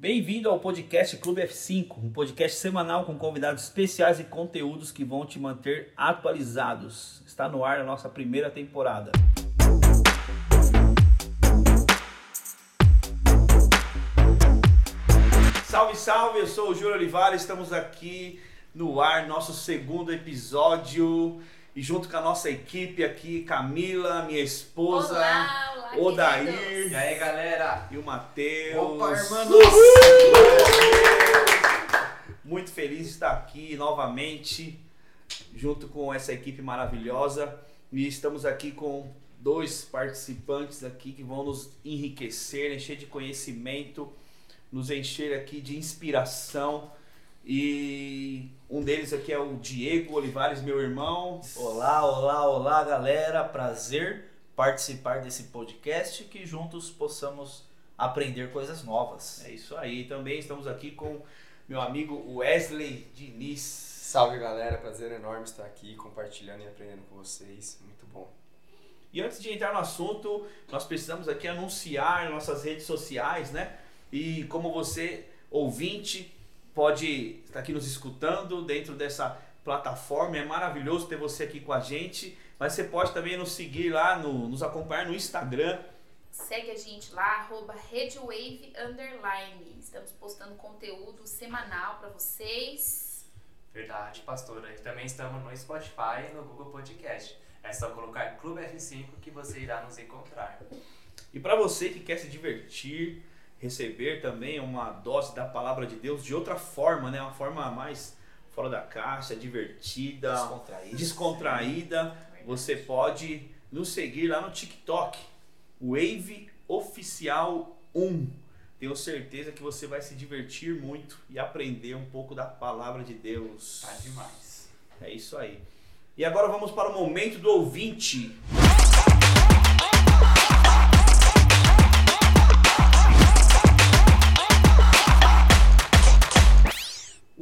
Bem-vindo ao podcast Clube F5, um podcast semanal com convidados especiais e conteúdos que vão te manter atualizados. Está no ar a nossa primeira temporada. Salve, salve! Eu sou o Júlio Olivares, estamos aqui no ar, nosso segundo episódio. E junto com a nossa equipe aqui, Camila, minha esposa, Olá, olá, Odair. queridos. E aí, galera? e o Matheus. Opa, irmãos! Muito feliz de estar aqui novamente, junto com essa equipe maravilhosa. E estamos aqui com dois participantes aqui que vão nos enriquecer, encher de conhecimento, nos encher aqui de inspiração. E um deles aqui é o Diego Olivares, meu irmão. Olá, olá, olá, galera. Prazer participar desse podcast que juntos possamos aprender coisas novas. É isso aí. Também estamos aqui com meu amigo Wesley Diniz. Salve, galera. Prazer enorme estar aqui compartilhando e aprendendo com vocês. Muito bom. E antes de entrar no assunto, nós precisamos aqui anunciar nossas redes sociais, né? E como você, ouvinte, pode estar aqui nos escutando dentro dessa plataforma, é maravilhoso ter você aqui com a gente. Mas você pode também nos seguir lá, no- nos acompanhar no Instagram. Segue a gente lá, arroba RedWave Underline. Estamos postando conteúdo semanal pra vocês. Verdade, pastora. E também estamos no Spotify e no Google Podcast. É só colocar Clube F5 que você irá nos encontrar. E para você que quer se divertir, receber também uma dose da palavra de Deus de outra forma, né? Uma forma mais fora da caixa, divertida, Descontraído. descontraída, você pode nos seguir lá no TikTok, Wave Oficial 1. Tenho certeza que você vai se divertir muito e aprender um pouco da palavra de Deus. Tá demais. É isso aí. E agora vamos para o momento do ouvinte.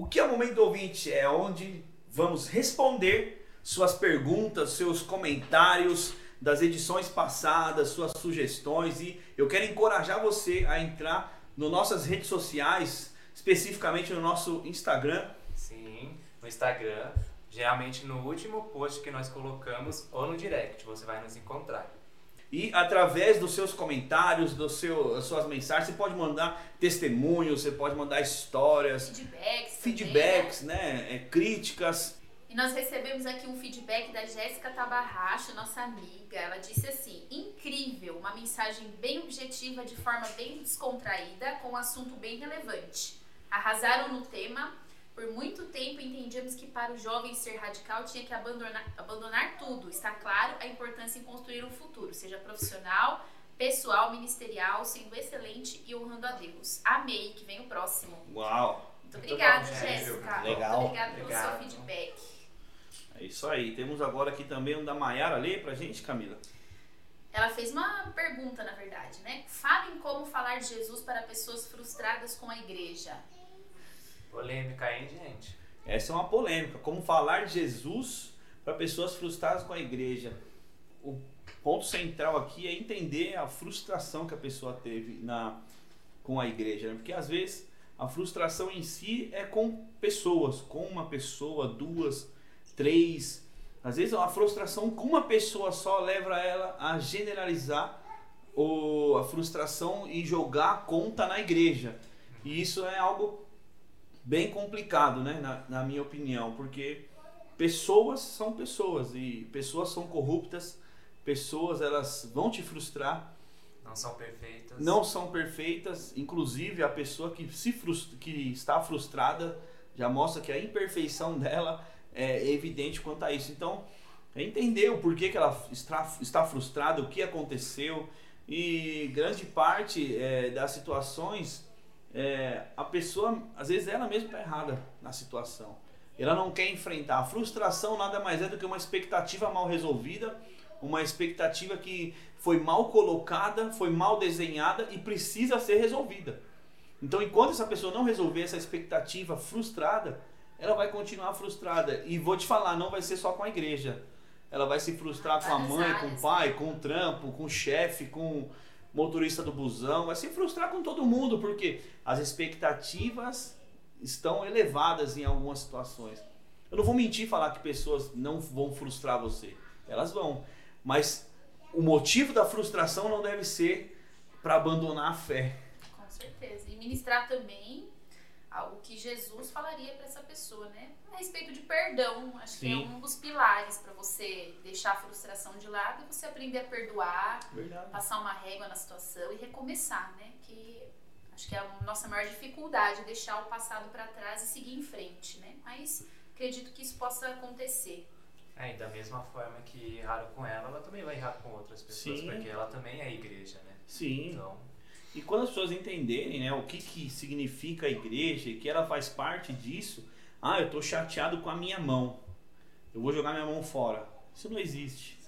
O que é o momento ouvinte? É onde vamos responder suas perguntas, seus comentários das edições passadas, suas sugestões e eu quero encorajar você a entrar nas nossas redes sociais, especificamente no nosso Instagram, Sim, no Instagram, geralmente no último post que nós colocamos ou no direct, você vai nos encontrar. E através dos seus comentários, do seu, das suas mensagens, você pode mandar testemunhos, você pode mandar histórias, Feedbacks. feedbacks, né? é, críticas. também, né? E nós recebemos aqui um feedback da Jéssica Tabarracho, nossa amiga. Ela disse assim: incrível, uma mensagem bem objetiva, de forma bem descontraída, com um assunto bem relevante. Arrasaram no tema. Por muito tempo entendíamos que para o jovem ser radical tinha que abandonar, abandonar tudo. Está claro a importância em construir um futuro, seja profissional, pessoal, ministerial, sendo excelente e honrando a Deus. Amei, que vem o próximo. Uau! Muito obrigada, Jéssica. Legal. Muito obrigada pelo seu feedback. É isso aí. Temos agora aqui também um da Maiara. Lê pra gente, Camila. Ela fez uma pergunta, na verdade, né? Falem como falar de Jesus para pessoas frustradas com a igreja. Polêmica, hein, gente? Essa é uma polêmica. Como falar de Jesus para pessoas frustradas com a igreja? O ponto central aqui é entender a frustração que a pessoa teve na, com a igreja. né? Porque às vezes a frustração em si é com pessoas, com uma pessoa, duas, três. Às vezes a frustração com uma pessoa só leva ela a generalizar o, a frustração e jogar a conta na igreja. E isso é algo bem complicado, né? Na, na minha opinião, porque pessoas são pessoas e pessoas são corruptas, pessoas elas vão te frustrar, Não são perfeitas. não são perfeitas, inclusive a pessoa que se frustra, que está frustrada já mostra que a imperfeição dela é evidente quanto a isso. Então, é entender o porquê que ela está, está frustrada, o que aconteceu e grande parte é, das situações é, a pessoa às vezes ela mesma está errada na situação. Ela não quer enfrentar. A frustração nada mais é do que uma expectativa mal resolvida, uma expectativa que foi mal colocada, foi mal desenhada e precisa ser resolvida. Então, enquanto essa pessoa não resolver essa expectativa frustrada, ela vai continuar frustrada. E vou te falar, não vai ser só com a igreja. Ela vai se frustrar com a mãe, com o pai, com o trampo, com o chefe, com motorista do busão, vai se frustrar com todo mundo, porque as expectativas estão elevadas em algumas situações. Eu não vou mentir falar que pessoas não vão frustrar você. Elas vão. Mas o motivo da frustração não deve ser para abandonar a fé. Com certeza. E ministrar também algo que Jesus falaria para essa pessoa, né? A respeito de perdão. Acho que é Sim. um dos pilares para você deixar a frustração de lado e você aprender a perdoar, Verdade. passar uma régua na situação e recomeçar, né? Que acho que é a nossa maior dificuldade, deixar o passado para trás e seguir em frente, né? Mas acredito que isso possa acontecer. É, e da mesma forma que erraram com ela, ela também vai errar com outras pessoas, Sim. porque ela também é igreja, né? Sim. Então, E quando as pessoas entenderem né, o que, que significa a igreja e que ela faz parte disso, ah, eu estou chateado com a minha mão. Eu vou jogar minha mão fora. Isso não existe.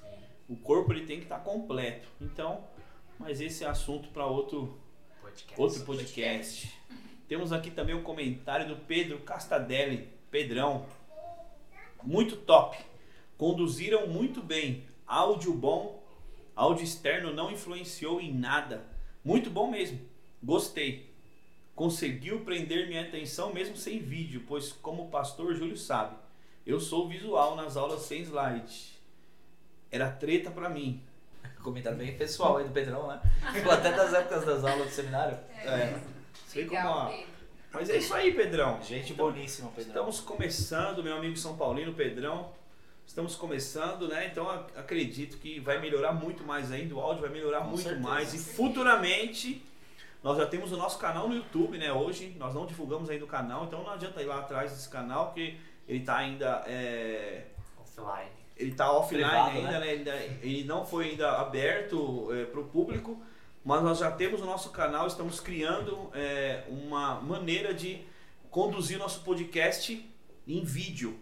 O corpo ele tem que estar completo. Então, mas esse é assunto para outro, Podcast. outro podcast. Temos aqui também o comentário do Pedro Castadelli. Pedrão. Muito top. Conduziram muito bem. Áudio bom. Áudio externo não influenciou em nada. Muito bom mesmo. Gostei. Conseguiu prender minha atenção mesmo sem vídeo, pois como o pastor Júlio sabe, eu sou visual nas aulas sem slide. Era treta pra mim. Comentário bem pessoal aí do Pedrão, né? Ficou até das épocas das aulas do seminário. É. Sei como Legal, Pedro. Mas é isso aí, Pedrão. Gente Então, boníssima, Pedrão. Estamos começando, meu amigo São Paulino, Pedrão. Estamos começando, né? Então ac- acredito que vai melhorar muito mais ainda, o áudio vai melhorar Com muito certeza. mais. E futuramente nós já temos o nosso canal no YouTube, né? Hoje nós não divulgamos ainda o canal, então não adianta ir lá atrás desse canal, porque ele está ainda. é, Offline. ele tá offline Privado, ainda, né? né? Ainda- Ele não foi ainda aberto para o público, mas nós já temos o nosso canal, estamos criando é, uma maneira de conduzir nosso podcast em vídeo.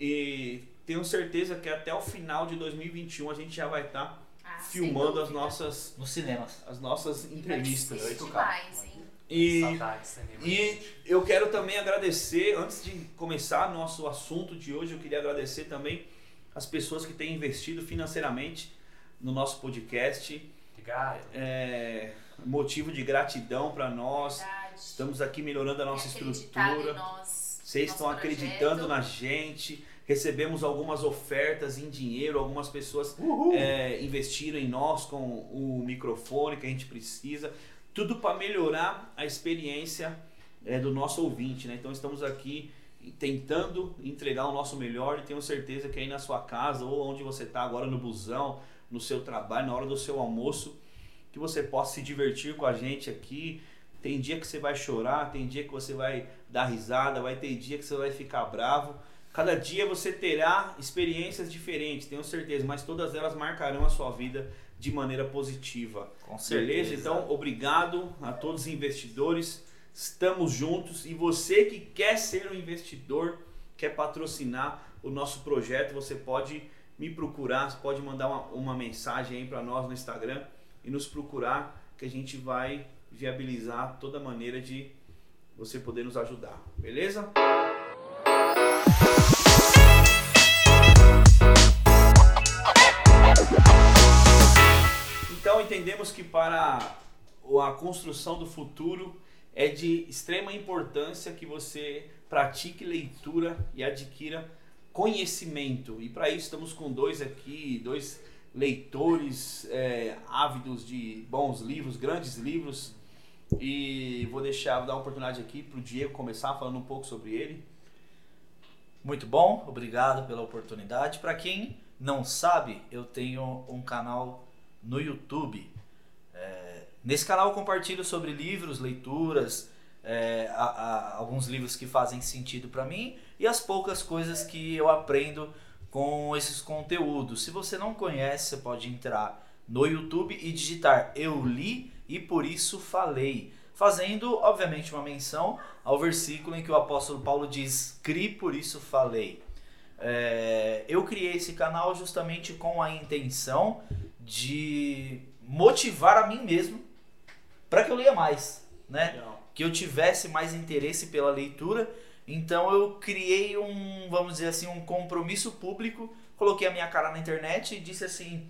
E tenho certeza que até o final de 2021 a gente já vai estar Ah, sem filmando as nossas, Nos cinemas. as nossas entrevistas. ser 8K. demais, hein? E Saudades e eu quero também agradecer, antes de começar nosso assunto de hoje, eu queria agradecer também as pessoas que têm investido financeiramente no nosso podcast. Obrigado. É motivo de gratidão para nós. Verdade. Estamos aqui melhorando a nossa em estrutura. nós, Vocês estão acreditando projeto. na gente. Recebemos algumas ofertas em dinheiro, algumas pessoas é, investiram em nós com o microfone que a gente precisa. Tudo para melhorar a experiência é, do nosso ouvinte. Né? Então estamos aqui tentando entregar o nosso melhor e tenho certeza que aí na sua casa ou onde você está agora no busão, no seu trabalho, na hora do seu almoço, que você possa se divertir com a gente aqui. Tem dia que você vai chorar, tem dia que você vai dar risada, vai ter dia que você vai ficar bravo. Cada dia você terá experiências diferentes, tenho certeza, mas todas elas marcarão a sua vida de maneira positiva. Com certeza. Beleza? Então, obrigado a todos os investidores. Estamos juntos e você que quer ser um investidor, quer patrocinar o nosso projeto, você pode me procurar, você pode mandar uma, uma mensagem aí para nós no Instagram e nos procurar que a gente vai viabilizar toda maneira de você poder nos ajudar. Beleza? Entendemos que para a construção do futuro é de extrema importância que você pratique leitura e adquira conhecimento. E para isso estamos com dois aqui, dois leitores é, ávidos de bons livros, grandes livros. E vou deixar, vou dar oportunidade aqui para o Diego começar falando um pouco sobre ele. Muito bom, obrigado pela oportunidade. Para quem não sabe, eu tenho um canal no YouTube. É, nesse canal eu compartilho sobre livros, leituras, é, a- a- alguns livros que fazem sentido para mim e as poucas coisas que eu aprendo com esses conteúdos. Se você não conhece, você pode entrar no YouTube e digitar Eu li e por isso falei, fazendo obviamente uma menção ao versículo em que o apóstolo Paulo diz: "Cri, por isso falei". É, eu criei esse canal justamente com a intenção de motivar a mim mesmo para que eu leia mais, né? que eu tivesse mais interesse pela leitura. Então eu criei um, vamos dizer assim, um compromisso público, coloquei a minha cara na internet e disse assim: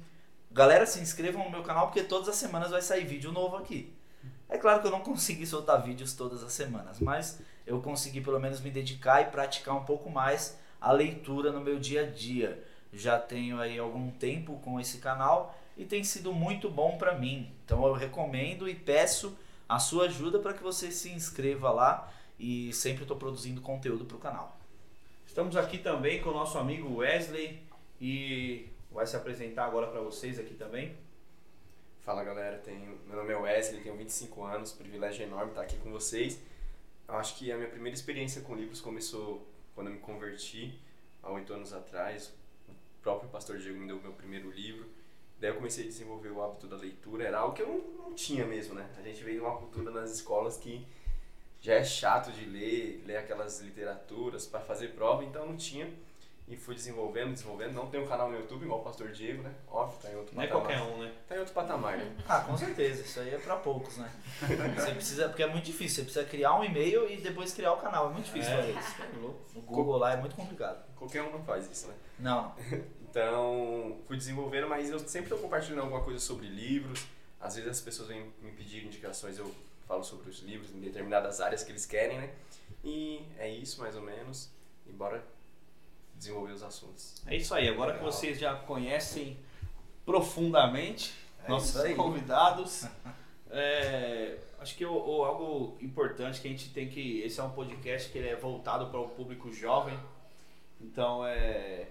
galera, se inscrevam no meu canal porque todas as semanas vai sair vídeo novo aqui. É claro que eu não consegui soltar vídeos todas as semanas, mas eu consegui pelo menos me dedicar e praticar um pouco mais a leitura no meu dia a dia. Já tenho aí algum tempo com esse canal e tem sido muito bom para mim. Então eu recomendo e peço a sua ajuda para que você se inscreva lá e sempre estou produzindo conteúdo para o canal. Estamos aqui também com o nosso amigo Wesley e vai se apresentar agora para vocês aqui também. Fala galera, tenho, meu nome é Wesley, tenho 25 anos, privilégio enorme estar aqui com vocês. Eu acho que a minha primeira experiência com livros começou quando eu me converti, há oito anos atrás. O próprio pastor Diego me deu o meu primeiro livro. Daí eu comecei a desenvolver o hábito da leitura, era algo que eu não, não tinha mesmo, né? A gente veio de uma cultura nas escolas que já é chato de ler, ler aquelas literaturas para fazer prova, então não tinha. E fui desenvolvendo, desenvolvendo. Não tenho um canal no YouTube igual o Pastor Diego, né? Óbvio, tá em outro Não é patamar. qualquer um, né? Tá em outro patamar, né? Ah, com certeza, isso aí é para poucos, né? Você precisa, porque é muito difícil, você precisa criar um e-mail e depois criar o canal, é muito difícil fazer isso. é louco. No Google lá é muito complicado. Qualquer um não faz isso, né? Não, Então, fui desenvolvendo, mas eu sempre estou compartilhando alguma coisa sobre livros. Às vezes as pessoas vêm me pedir indicações, eu falo sobre os livros em determinadas áreas que eles querem, né? E é isso, mais ou menos. E bora desenvolver os assuntos. É isso aí, agora que Legal. vocês já conhecem profundamente É nossos convidados, é, acho que o, o- algo importante que a gente tem que. Esse é um podcast que ele é voltado para o público jovem, então é.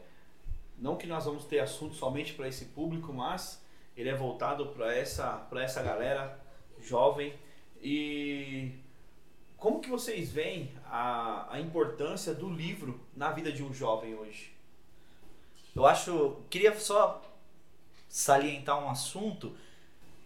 Não que nós vamos ter assunto somente para esse público, mas ele é voltado para essa, para essa galera jovem. E como que vocês veem a, a importância do livro na vida de um jovem hoje? Eu acho. Queria só salientar um assunto.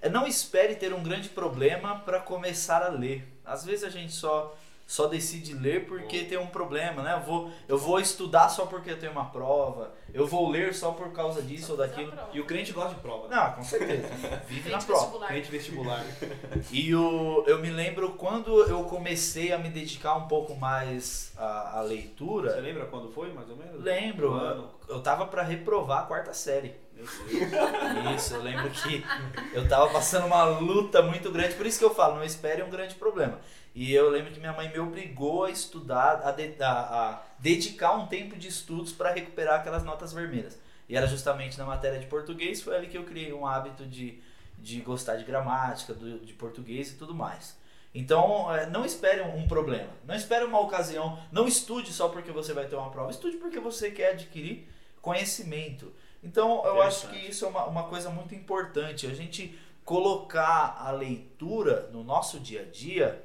É não espere ter um grande problema para começar a ler. Às vezes a gente só só decide ler porque tem um problema, né? Eu vou, eu vou estudar só porque eu tenho uma prova. Eu vou ler só por causa disso ou daquilo. E o crente gosta de prova. Não, com certeza. Vive na prova. vestibular. Crente vestibular. E o, eu me lembro quando eu comecei a me dedicar um pouco mais à, à Você leitura. lembra quando foi, mais ou menos? Lembro, O ano. eu tava para reprovar a quarta série. Meu Deus. Isso, eu lembro que eu tava passando uma luta muito grande, por isso que eu falo, não espere um grande problema. E eu lembro que minha mãe me obrigou a estudar, a, de- a- a dedicar um tempo de estudos para recuperar aquelas notas vermelhas. E era justamente na matéria de português, foi ali que eu criei um hábito de, de gostar de gramática, do- de português e tudo mais. Então, é, não espere um problema, não espere uma ocasião, não estude só porque você vai ter uma prova, estude porque você quer adquirir conhecimento. Então, eu acho que isso é uma, uma coisa muito importante, a gente colocar a leitura no nosso dia a dia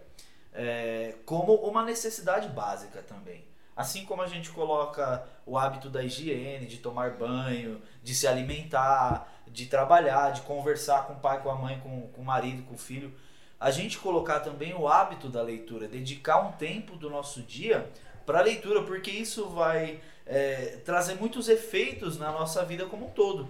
é, como uma necessidade básica também. Assim como a gente coloca o hábito da higiene, de tomar banho, de se alimentar, de trabalhar, de conversar com o pai, com a mãe, com, com o marido, com o filho, a gente colocar também o hábito da leitura, dedicar um tempo do nosso dia para a leitura, porque isso vai é, trazer muitos efeitos na nossa vida como um todo.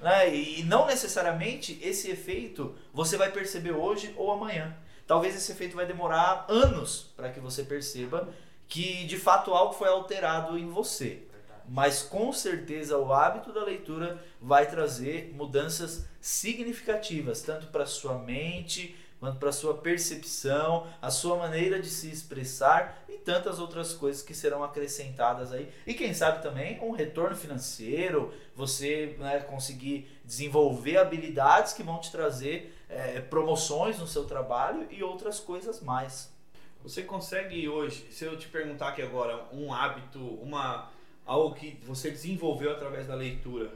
Né? E não necessariamente esse efeito você vai perceber hoje ou amanhã. Talvez esse efeito vai demorar anos para que você perceba que de fato algo foi alterado em você. Mas com certeza o hábito da leitura vai trazer mudanças significativas, tanto para sua mente, quanto para sua percepção, a sua maneira de se expressar e tantas outras coisas que serão acrescentadas aí. E quem sabe também um retorno financeiro, você né, conseguir desenvolver habilidades que vão te trazer eh, promoções no seu trabalho e outras coisas mais. Você consegue hoje, se eu te perguntar aqui agora, um hábito, uma algo que você desenvolveu através da leitura?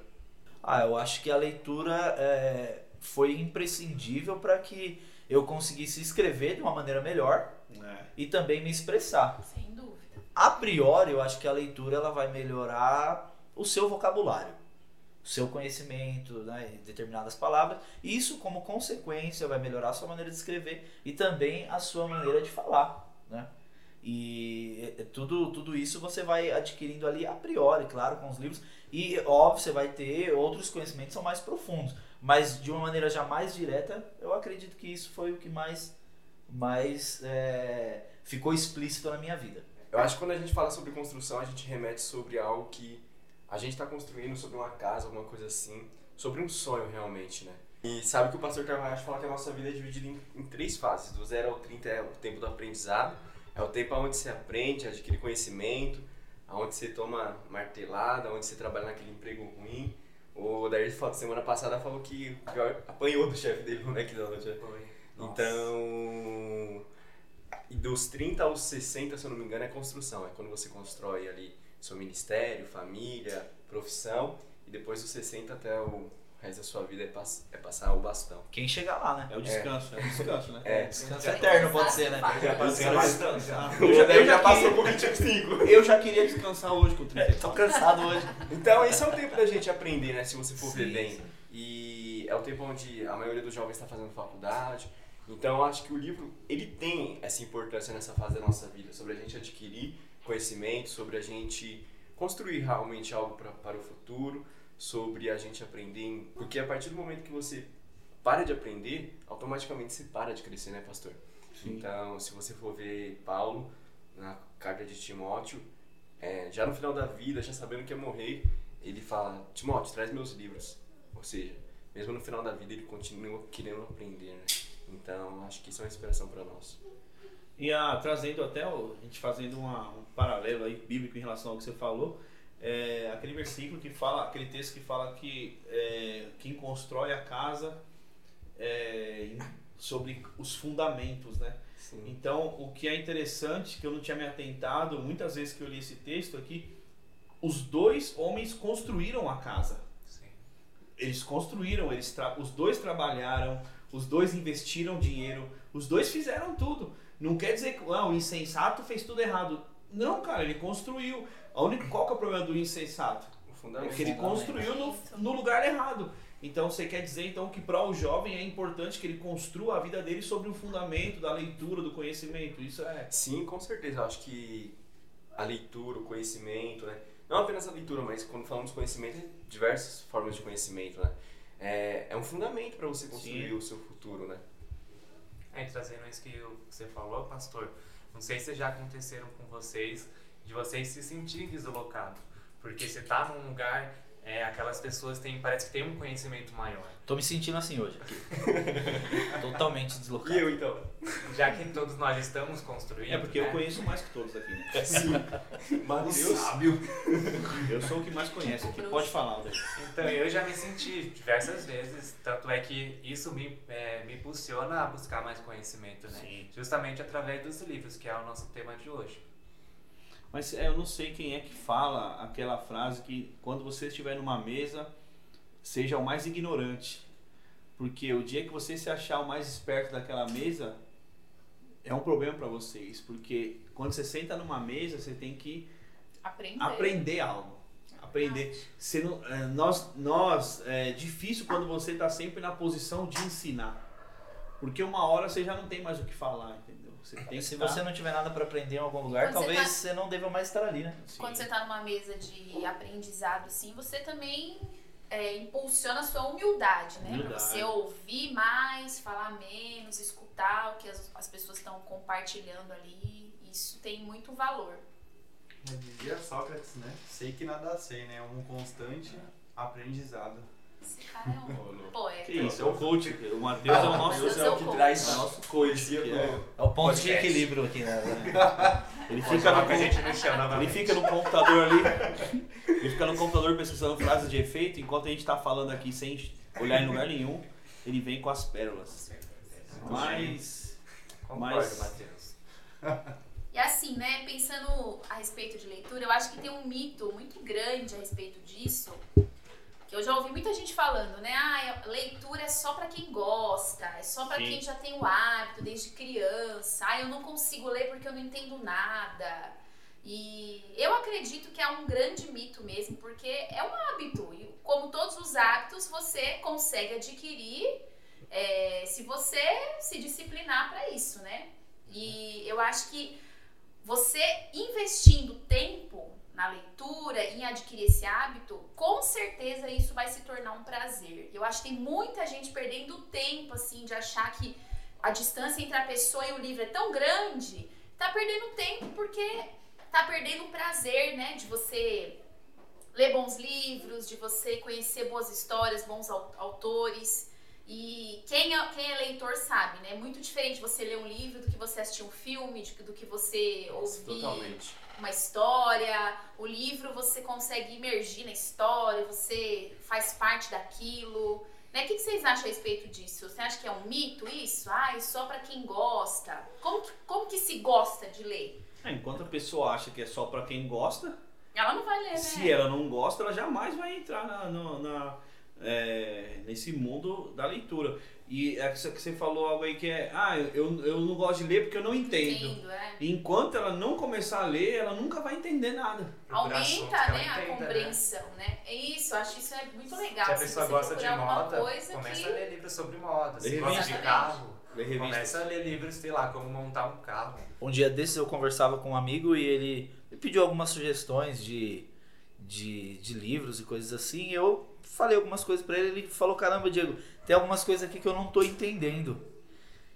Ah, eu acho que a leitura é, foi imprescindível para que eu conseguisse escrever de uma maneira melhor É. e também me expressar. Sem dúvida. A priori, eu acho que a leitura ela vai melhorar o seu vocabulário, o seu conhecimento né, em determinadas palavras, e isso, como consequência, vai melhorar a sua maneira de escrever e também a sua maneira de falar. Né? E é, tudo, tudo isso você vai adquirindo ali a priori, claro, com os livros. E óbvio, você vai ter outros conhecimentos que são mais profundos. Mas de uma maneira já mais direta, eu acredito que isso foi o que mais, mais é, ficou explícito na minha vida. Eu acho que quando a gente fala sobre construção, a gente remete sobre algo que a gente está construindo sobre uma casa, alguma coisa assim. sobre um sonho realmente, né? E sabe que o pastor Carvalho fala que a nossa vida é dividida em, em, três fases. Do 0 ao 30 é o tempo do aprendizado, é o tempo onde você aprende, adquire conhecimento, onde você toma martelada, onde você trabalha naquele emprego ruim. O Dair semana passada falou que apanhou do chefe dele no McDonald's. Né? Então, dos 30 aos 60, se eu não me engano, é construção. É quando você constrói ali seu ministério, família, profissão. E depois dos 60 até o resto da sua vida é, pass é passar o bastão. Quem chegar lá, né? É o descanso, é, é o descanso, né? É, descanso eterno pode ser, né? Já passei bastante. Eu já, eu já passei por 25. Eu já queria descansar hoje com 30. Tô cansado hoje. Então esse é o tempo da gente aprender, né? Se você for ver bem. Sim. E é o tempo onde a maioria dos jovens está fazendo faculdade. Então eu acho que o livro, ele tem essa importância nessa fase da nossa vida, sobre a gente adquirir conhecimento, sobre a gente construir realmente algo pra, para o futuro, sobre a gente aprender, porque a partir do momento que você para de aprender, automaticamente você para de crescer, né, pastor? Sim. Então, se você for ver Paulo na carta de Timóteo, é, já no final da vida, já sabendo que ia morrer, ele fala: Timóteo, traz meus livros. Ou seja, mesmo no final da vida, ele continua querendo aprender, né? Então, acho que isso é uma inspiração para nós. E ah, trazendo até, a gente fazendo uma, um paralelo aí bíblico em relação ao que você falou, é, aquele versículo que fala, aquele texto que fala que é, quem constrói a casa é, sobre os fundamentos, né? Sim. Então, o que é interessante, que eu não tinha me atentado, muitas vezes que eu li esse texto aqui, os dois homens construíram a casa. Sim. Eles construíram, eles os dois trabalharam, os dois investiram dinheiro, os dois fizeram tudo. Não quer dizer que ah, o insensato fez tudo errado. Não, cara, ele construiu. A única, qual que é o problema do insensato? O fundamento. É que ele construiu no, no lugar errado. Então você quer dizer então que para o jovem é importante que ele construa a vida dele sobre o fundamento da leitura, do conhecimento. Isso é. Sim, com certeza. Eu acho que a leitura, o conhecimento, né? Não apenas a leitura, mas quando falamos de conhecimento, diversas formas de conhecimento, né? É, é um fundamento para você construir Sim. o seu futuro, né? É, trazendo isso que você falou, pastor, não sei se já aconteceram com vocês, de vocês se sentirem deslocados. Porque você tá num lugar, é, aquelas pessoas têm, parece que tem um conhecimento maior. Tô me sentindo assim hoje. Totalmente deslocado. E eu então? Já que todos nós estamos construindo. É porque né? eu conheço mais que todos aqui, né? Sim. Mas Deus sábio. Eu sou o que mais conhece aqui. Pode falar, Alder. Então, eu já me senti diversas vezes. Tanto é que isso me, é, me impulsiona a buscar mais conhecimento, né? Sim. Justamente através dos livros, que é o nosso tema de hoje. Mas é, eu não sei quem é que fala aquela frase que quando você estiver numa mesa, seja o mais ignorante. Porque o dia que você se achar o mais esperto daquela mesa, é um problema para vocês. Porque quando você senta numa mesa, você tem que aprender, aprender algo. Aprender. Você não, é, nós, nós, é difícil quando você está sempre na posição de ensinar. Porque uma hora você já não tem mais o que falar, entendeu? Você tem Se você não tiver nada para aprender em algum lugar, Quando talvez você, tá... você, não deva mais estar ali, né? Sim. Quando você está numa mesa de aprendizado, sim, você também é, impulsiona a sua humildade, né? Humildade. Pra você ouvir mais, falar menos, escutar o que as, as pessoas estão compartilhando ali. Isso tem muito valor. Dizia Sócrates, né? Sei que nada sei, né? Um constante aprendizado. Esse cara é um poeta. Que isso, é o coach. O Matheus ah, é o nosso Deus é o que traz é o nosso coach. É, é, o ponto podcast. de equilíbrio aqui, né? Ele fica, no, ele fica no computador ali. Ele fica no computador pesquisando frases de efeito, enquanto a gente está falando aqui sem olhar em lugar nenhum, ele vem com as pérolas. Mas. Concordo, mas... Matheus. E assim, né, pensando a respeito de leitura, eu acho que tem um mito muito grande a respeito disso, eu já ouvi muita gente falando, né? Ah, leitura é só para quem gosta, é só para quem já tem o hábito desde criança. Ah, eu não consigo ler porque eu não entendo nada. E eu acredito que é um grande mito mesmo, porque é um hábito. E como todos os hábitos, você consegue adquirir é, se você se disciplinar para isso, né? E eu acho que você investindo tempo na leitura, em adquirir esse hábito, com certeza isso vai se tornar um prazer. Eu acho que tem muita gente perdendo tempo, assim, de achar que a distância entre a pessoa e o livro é tão grande, tá perdendo tempo porque tá perdendo o prazer, né, de você ler bons livros, de você conhecer boas histórias, bons au- autores. E quem é, quem é leitor sabe, né? É muito diferente você ler um livro do que você assistir um filme, do que você ouvir totalmente. uma história. O livro você consegue imergir na história, você faz parte daquilo. Né? O que vocês acham a respeito disso? Você acha que é um mito isso? Ah, é só pra quem gosta. Como que, como que se gosta de ler? É, enquanto a pessoa acha que é só pra quem gosta, Ela não vai ler, né? se ela não gosta, ela jamais vai entrar na, no- na- é, nesse mundo da leitura. E é que você- que você falou algo aí que é, ah, eu, eu não gosto de ler porque eu não entendo. Entendo, é. Enquanto ela não começar a ler, ela nunca vai entender nada. Aumenta, né, a entenda, compreensão, né? É isso, eu acho isso é muito legal. Se a pessoa você gosta de moda, começa que... a ler livros sobre moda. Se Ler gosta de carro, começa a ler livros, sei lá, como montar um carro. Um dia desses eu conversava com um amigo e ele me pediu algumas sugestões de, de, de livros e coisas assim. Eu falei algumas coisas pra ele. Ele falou: Caramba, Diego, tem algumas coisas aqui que eu não tô entendendo.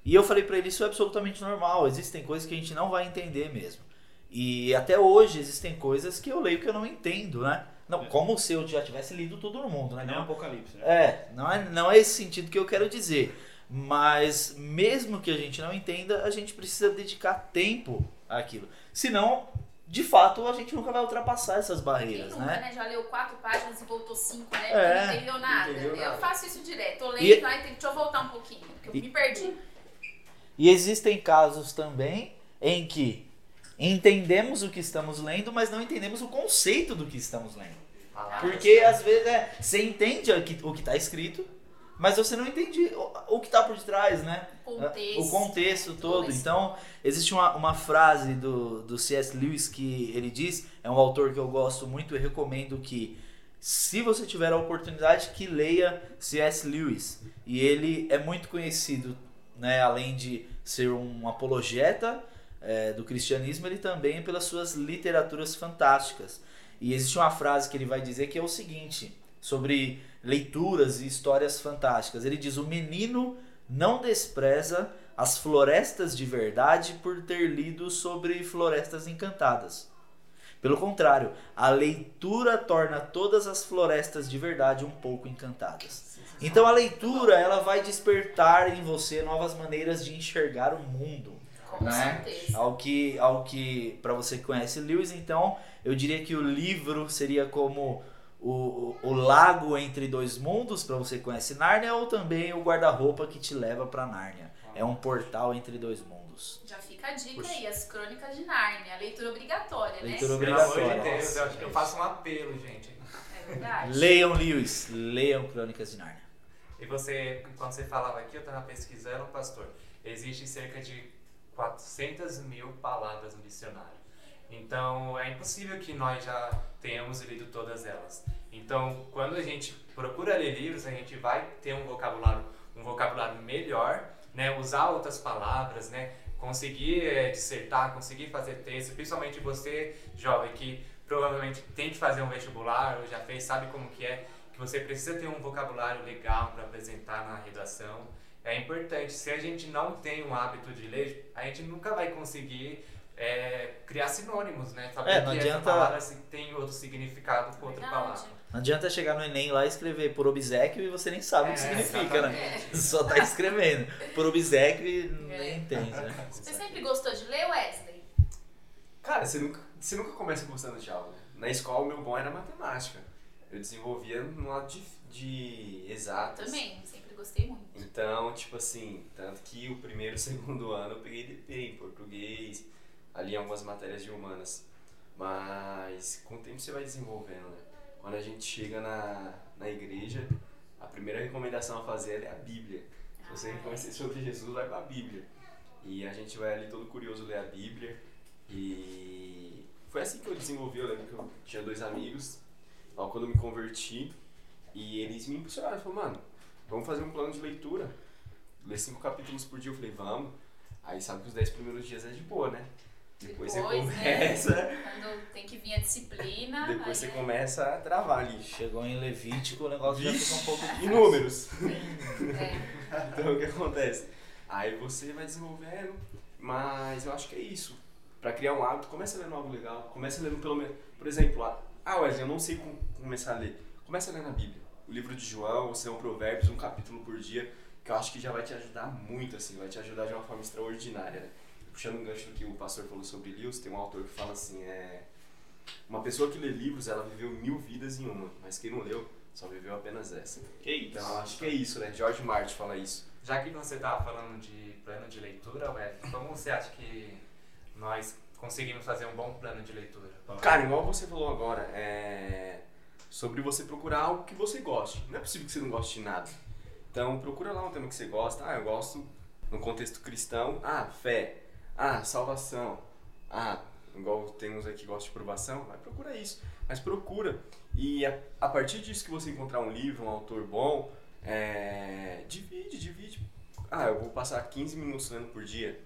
E eu falei pra ele: Isso é absolutamente normal. Existem coisas que a gente não vai entender mesmo. E até hoje existem coisas que eu leio que eu não entendo, né? Não, É. como se eu já tivesse lido tudo no mundo, né? Não é apocalipse, né? é, não é, não é esse sentido que eu quero dizer. Mas mesmo que a gente não entenda, a gente precisa dedicar tempo àquilo. Senão, de fato, a gente nunca vai ultrapassar essas Quem barreiras, nunca, né? né? Já leu quatro páginas e voltou cinco, né? É, não entendeu nada. entendeu Eu nada. faço isso direto. Tô lendo, E- ai, tem- deixa eu voltar um pouquinho, porque eu E- me perdi. E existem casos também em que entendemos o que estamos lendo, mas não entendemos o conceito do que estamos lendo. Palavras, Porque às vezes é, você entende o que, o que tá escrito, mas você não entende o, o que tá por detrás, né? Contexto. O contexto todo. Todo. Então, existe uma, uma frase do, do C.S. Lewis que ele diz, é um autor que eu gosto muito e recomendo que, se você tiver a oportunidade, que leia C.S. Lewis. E ele é muito conhecido, né, além de ser um apologeta é, do cristianismo, ele também é pelas suas literaturas fantásticas. E existe uma frase que ele vai dizer que é o seguinte, sobre leituras e histórias fantásticas. Ele diz: O menino não despreza as florestas de verdade por ter lido sobre florestas encantadas. Pelo contrário, a leitura torna todas as florestas de verdade um pouco encantadas. Então a leitura ela vai despertar em você novas maneiras de enxergar o mundo. Com né? certeza. Ao que, ao que para você que conhece Lewis, então eu diria que o livro seria como o, o, o lago entre dois mundos, para você que conhece Nárnia, ou também o guarda-roupa que te leva para Nárnia. É um portal entre dois mundos. Já fica a dica Puxa. aí, as crônicas de Nárnia, a leitura obrigatória, Leitura né? Pelo amor de obrigatória. Deus, eu, acho que eu faço um apelo, gente. É verdade. Leiam Lewis, leiam Crônicas de Nárnia. E você, quando você falava aqui, eu estava pesquisando, pastor, existe cerca de 400 mil palavras no dicionário. Então, é impossível que nós já tenhamos lido todas elas. Então, quando a gente procura ler livros, a gente vai ter um vocabulário, um vocabulário melhor, né? Usar outras palavras, né? Conseguir eh, dissertar, conseguir fazer texto, principalmente você, jovem, que provavelmente tem que fazer um vestibular, ou já fez, sabe como que é, que você precisa ter um vocabulário legal para apresentar na redação. É importante. Se a gente não tem um hábito de ler, a gente nunca vai conseguir é, criar sinônimos, né? Saber É, não que adianta- essa palavra se- tem outro significado com outra Verdade. palavra. Não adianta chegar no Enem lá e escrever por obsequio e você nem sabe o que É, significa, né? exatamente. Só tá escrevendo. Por obsequio e É. nem entende, né? Você sempre gostou de ler, Wesley? Cara, você nunca, você nunca começa gostando de algo. né? Na escola, o meu bom era matemática. Eu desenvolvia no lado de, de exatas. Também, sempre gostei muito. Então, tipo assim, tanto que o primeiro e o segundo ano eu peguei DP em português, ali algumas matérias de humanas. Mas com o tempo você vai desenvolvendo, né? Quando a gente chega na, na igreja, a primeira recomendação a fazer é a Bíblia. Se você quer conhecer sobre Jesus, vai pra Bíblia. E a gente vai ali todo curioso ler a Bíblia. E foi assim que eu desenvolvi. Eu lembro que eu tinha dois amigos, logo quando eu me converti, e eles me impulsionaram. Falaram, mano, vamos fazer um plano de leitura. Ler cinco capítulos por dia. Eu falei, vamos. Aí sabe que os dez primeiros dias é de boa, né? Depois, você Depois, né? começa. Quando tem que vir a disciplina. Depois aí você é- começa a travar ali. Chegou em Levítico, o negócio já fica um pouco E números. É. Então o que acontece? Aí você vai desenvolvendo, mas eu acho que é isso. Pra criar um hábito, começa lendo algo legal, começa lendo pelo menos, por exemplo, a, Ah, Wesley, eu não sei como começar a ler. Começa a ler na Bíblia. O livro de João, ou não Provérbios, um capítulo por dia, que eu acho que já vai te ajudar muito, assim, vai te ajudar de uma forma extraordinária, né? Puxando um gancho do que o pastor falou sobre Lewis, tem um autor que fala assim, é... Uma pessoa que lê livros, ela viveu mil vidas em uma, mas quem não leu, só viveu apenas essa. Que isso. Então, acho que é isso, né? George Martin fala isso. Já que você estava falando de plano de leitura, Wesley, como você acha que nós conseguimos fazer um bom plano de leitura? Cara, igual você falou agora, é sobre você procurar algo que você goste. Não é possível que você não goste de nada. Então, procura lá um tema que você gosta. Ah, eu gosto no contexto cristão. Ah, fé. Ah, salvação. Ah, igual temos aqui que gosta de provação. Vai procura isso. Mas procura. E a, a partir disso que você encontrar um livro, um autor bom, é, divide, divide. Ah, eu vou passar 15 minutos lendo por dia.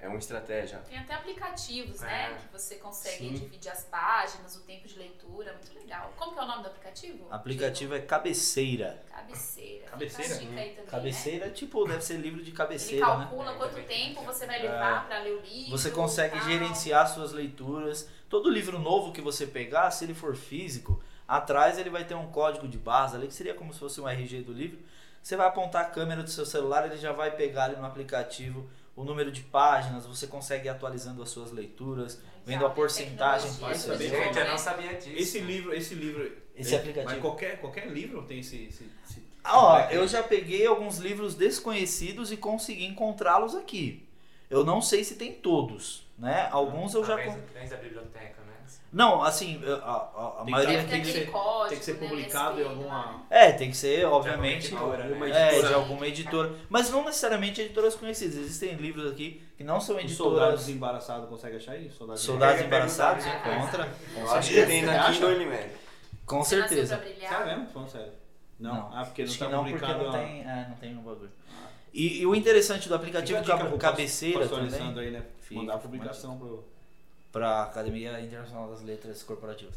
É uma estratégia. Tem até aplicativos, É. né? Que você consegue Sim. dividir as páginas, o tempo de leitura. Muito legal. Como que é o nome do aplicativo? Aplicativo é cabeceira. Cabeceira. Cabeceira? Também, Cabeceira, tipo, deve ser livro de Né? Ele cabeceira, né? calcula É, quanto tempo você vai levar pra ler o livro. Você consegue gerenciar suas leituras. Todo livro novo que você pegar, se ele for físico, atrás ele vai ter um código de barras ali, que seria como se fosse um RG do livro. Você vai apontar a câmera do seu celular, ele já vai pegar ali no aplicativo o número de páginas, você consegue ir atualizando as suas leituras, vendo a porcentagem saber. tudo Gente, bom, eu né? não sabia disso. Esse livro, esse livro. Esse é- aplicativo. Mas qualquer, qualquer livro tem esse. esse, esse Ah, ó, esse- eu já peguei alguns livros desconhecidos e consegui encontrá-los aqui. Eu não sei se tem todos, né? Alguns eu já... Talvez a biblioteca, né? Não, assim, a, a- a Tem maioria... Tem que ser- código, Tem que ser né, publicado em ISBN lá. alguma. É, tem que ser, obviamente, editora, alguma né? É, editora. de alguma editora. Mas não necessariamente editoras conhecidas. Existem livros aqui que não são Os soldados editoras. embaraçados consegue achar isso? Soldados Soldados embaraçados perguntar. encontra. Eu acho que tem? Kindle ele mesmo. Com certeza. Sério mesmo? Falando sério. Não. Ah, porque não Acho tá que não, porque publicado. não tem, é, não tem no bagulho. E, e o interessante do Fica aplicativo a dica cab- pro cabeceira pastor também, Alessandro aí, né? Fica, Mandar a publicação pro. Para a Academia Internacional das Letras Corporativas.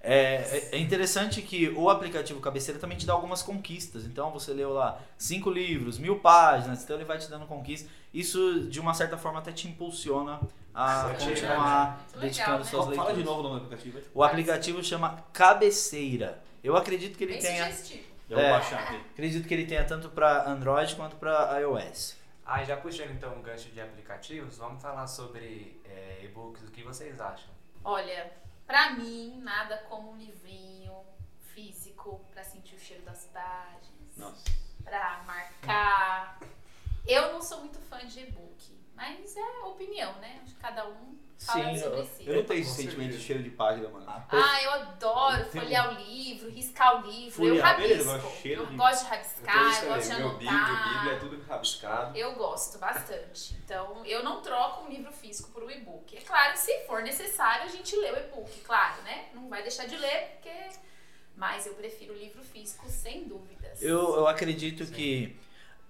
É, é- é interessante que o aplicativo cabeceira também te dá algumas conquistas. Então você leu lá cinco livros, mil páginas, então ele vai te dando conquistas. Isso de uma certa forma até te impulsiona a continuar legal, dedicando né? suas Fala leituras. de novo o nome do aplicativo. O aplicativo chama Cabeceira. Eu acredito que ele Bem tenha, sugestivo. Eu vou É. baixar aqui. acredito que ele tenha tanto para Android quanto para iOS. Ah, já puxando então um gancho de aplicativos, vamos falar sobre é, e-books, o que vocês acham? Olha, pra mim, nada como um livrinho físico pra sentir o cheiro das páginas, Nossa. pra marcar. Eu não sou muito fã de e-book, mas é opinião, né? Acho que cada um fala Sim, sobre eu- si. Eu não tenho esse sentimento de cheiro de página, mano. Ah, eu adoro um- folhear o livro, riscar o livro. eu Folhear, beleza, rabisco. eu gosto de cheiro eu de- gosto de Eu rabiscar, isso eu gosto de também. Meu anotar. Bíblia, é tudo rabiscado. Eu gosto bastante. Então, eu não troco um livro físico por um e-book. É claro, se for necessário, a gente lê o e-book, claro, né? Não vai deixar de ler, porque. Mas eu prefiro o livro físico, sem dúvidas. Eu, eu acredito que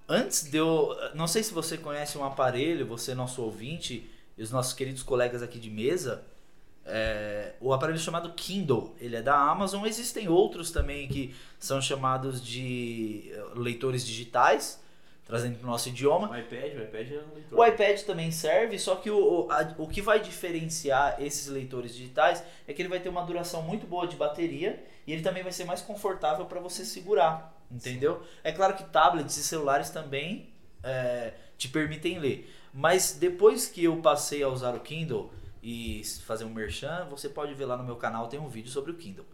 antes de eu. Não sei se você conhece um aparelho, você, nosso ouvinte, e os nossos queridos colegas aqui de mesa. é, o aparelho chamado Kindle, ele é da Amazon. Existem outros também que são chamados de eh, leitores digitais, trazendo para o nosso idioma. O iPad, o iPad é um leitor. O iPad também serve, só que o, o, a- o que vai diferenciar esses leitores digitais é que ele vai ter uma duração muito boa de bateria e ele também vai ser mais confortável para você segurar, entendeu? É claro que tablets e celulares também é, te permitem ler, mas depois que eu passei a usar o Kindle e fazer um merchan, você pode ver lá no meu canal, tem um vídeo sobre o Kindle.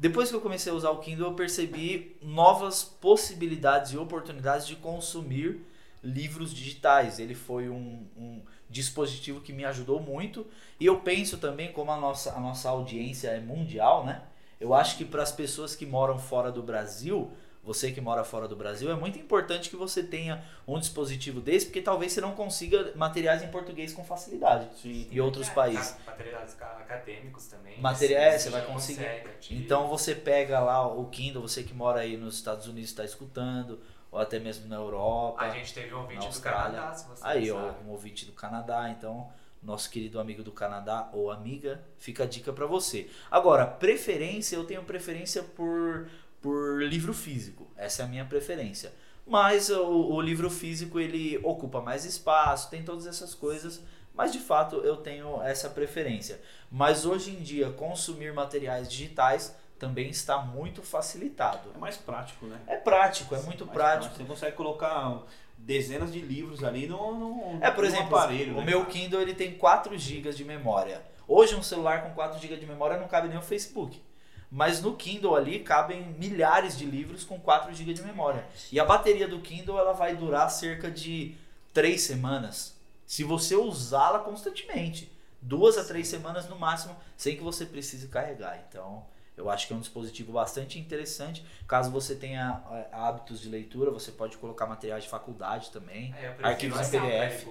Depois que eu comecei a usar o Kindle, eu percebi novas possibilidades e oportunidades de consumir livros digitais. Ele foi um, um dispositivo que me ajudou muito. E eu penso também, como a nossa, a nossa audiência é mundial, né? Eu acho que para as pessoas que moram fora do Brasil, você que mora fora do Brasil, é muito importante que você tenha um dispositivo desse, porque talvez você não consiga materiais em português com facilidade Sim. em outros É. países. Materiais ca- acadêmicos também. Materiais, Sim, você vai conseguir. consegue. Então você pega lá o Kindle, você que mora aí nos Estados Unidos está escutando, ou até mesmo na Europa. A gente teve um ouvinte do. Canadá, se você Aí, ó, um ouvinte do Canadá, então, nosso querido amigo do Canadá ou amiga, fica a dica pra você. Agora, preferência, eu tenho preferência por, por livro físico. Essa é a minha preferência. Mas o, o livro físico, ele ocupa mais espaço, tem todas essas coisas, Mas de fato eu tenho essa preferência. Mas hoje em dia, consumir materiais digitais também está muito facilitado. É mais prático, né? É prático, é muito Mais prático. Você consegue colocar dezenas de livros ali no, no É, por no exemplo, aparelho. o né? meu Kindle ele tem 4 GB de memória. Hoje um celular com 4 GB de memória não cabe nem o Facebook. Mas no Kindle ali cabem milhares de livros com 4 GB de memória. E a bateria do Kindle ela vai durar cerca de 3 semanas. Se você usá-la constantemente. Duas a três semanas no máximo, sem que você precise carregar. Então, eu acho que é um dispositivo bastante interessante. Caso você tenha é, hábitos de leitura, você pode colocar materiais de faculdade também. É, Arquivos em PDF.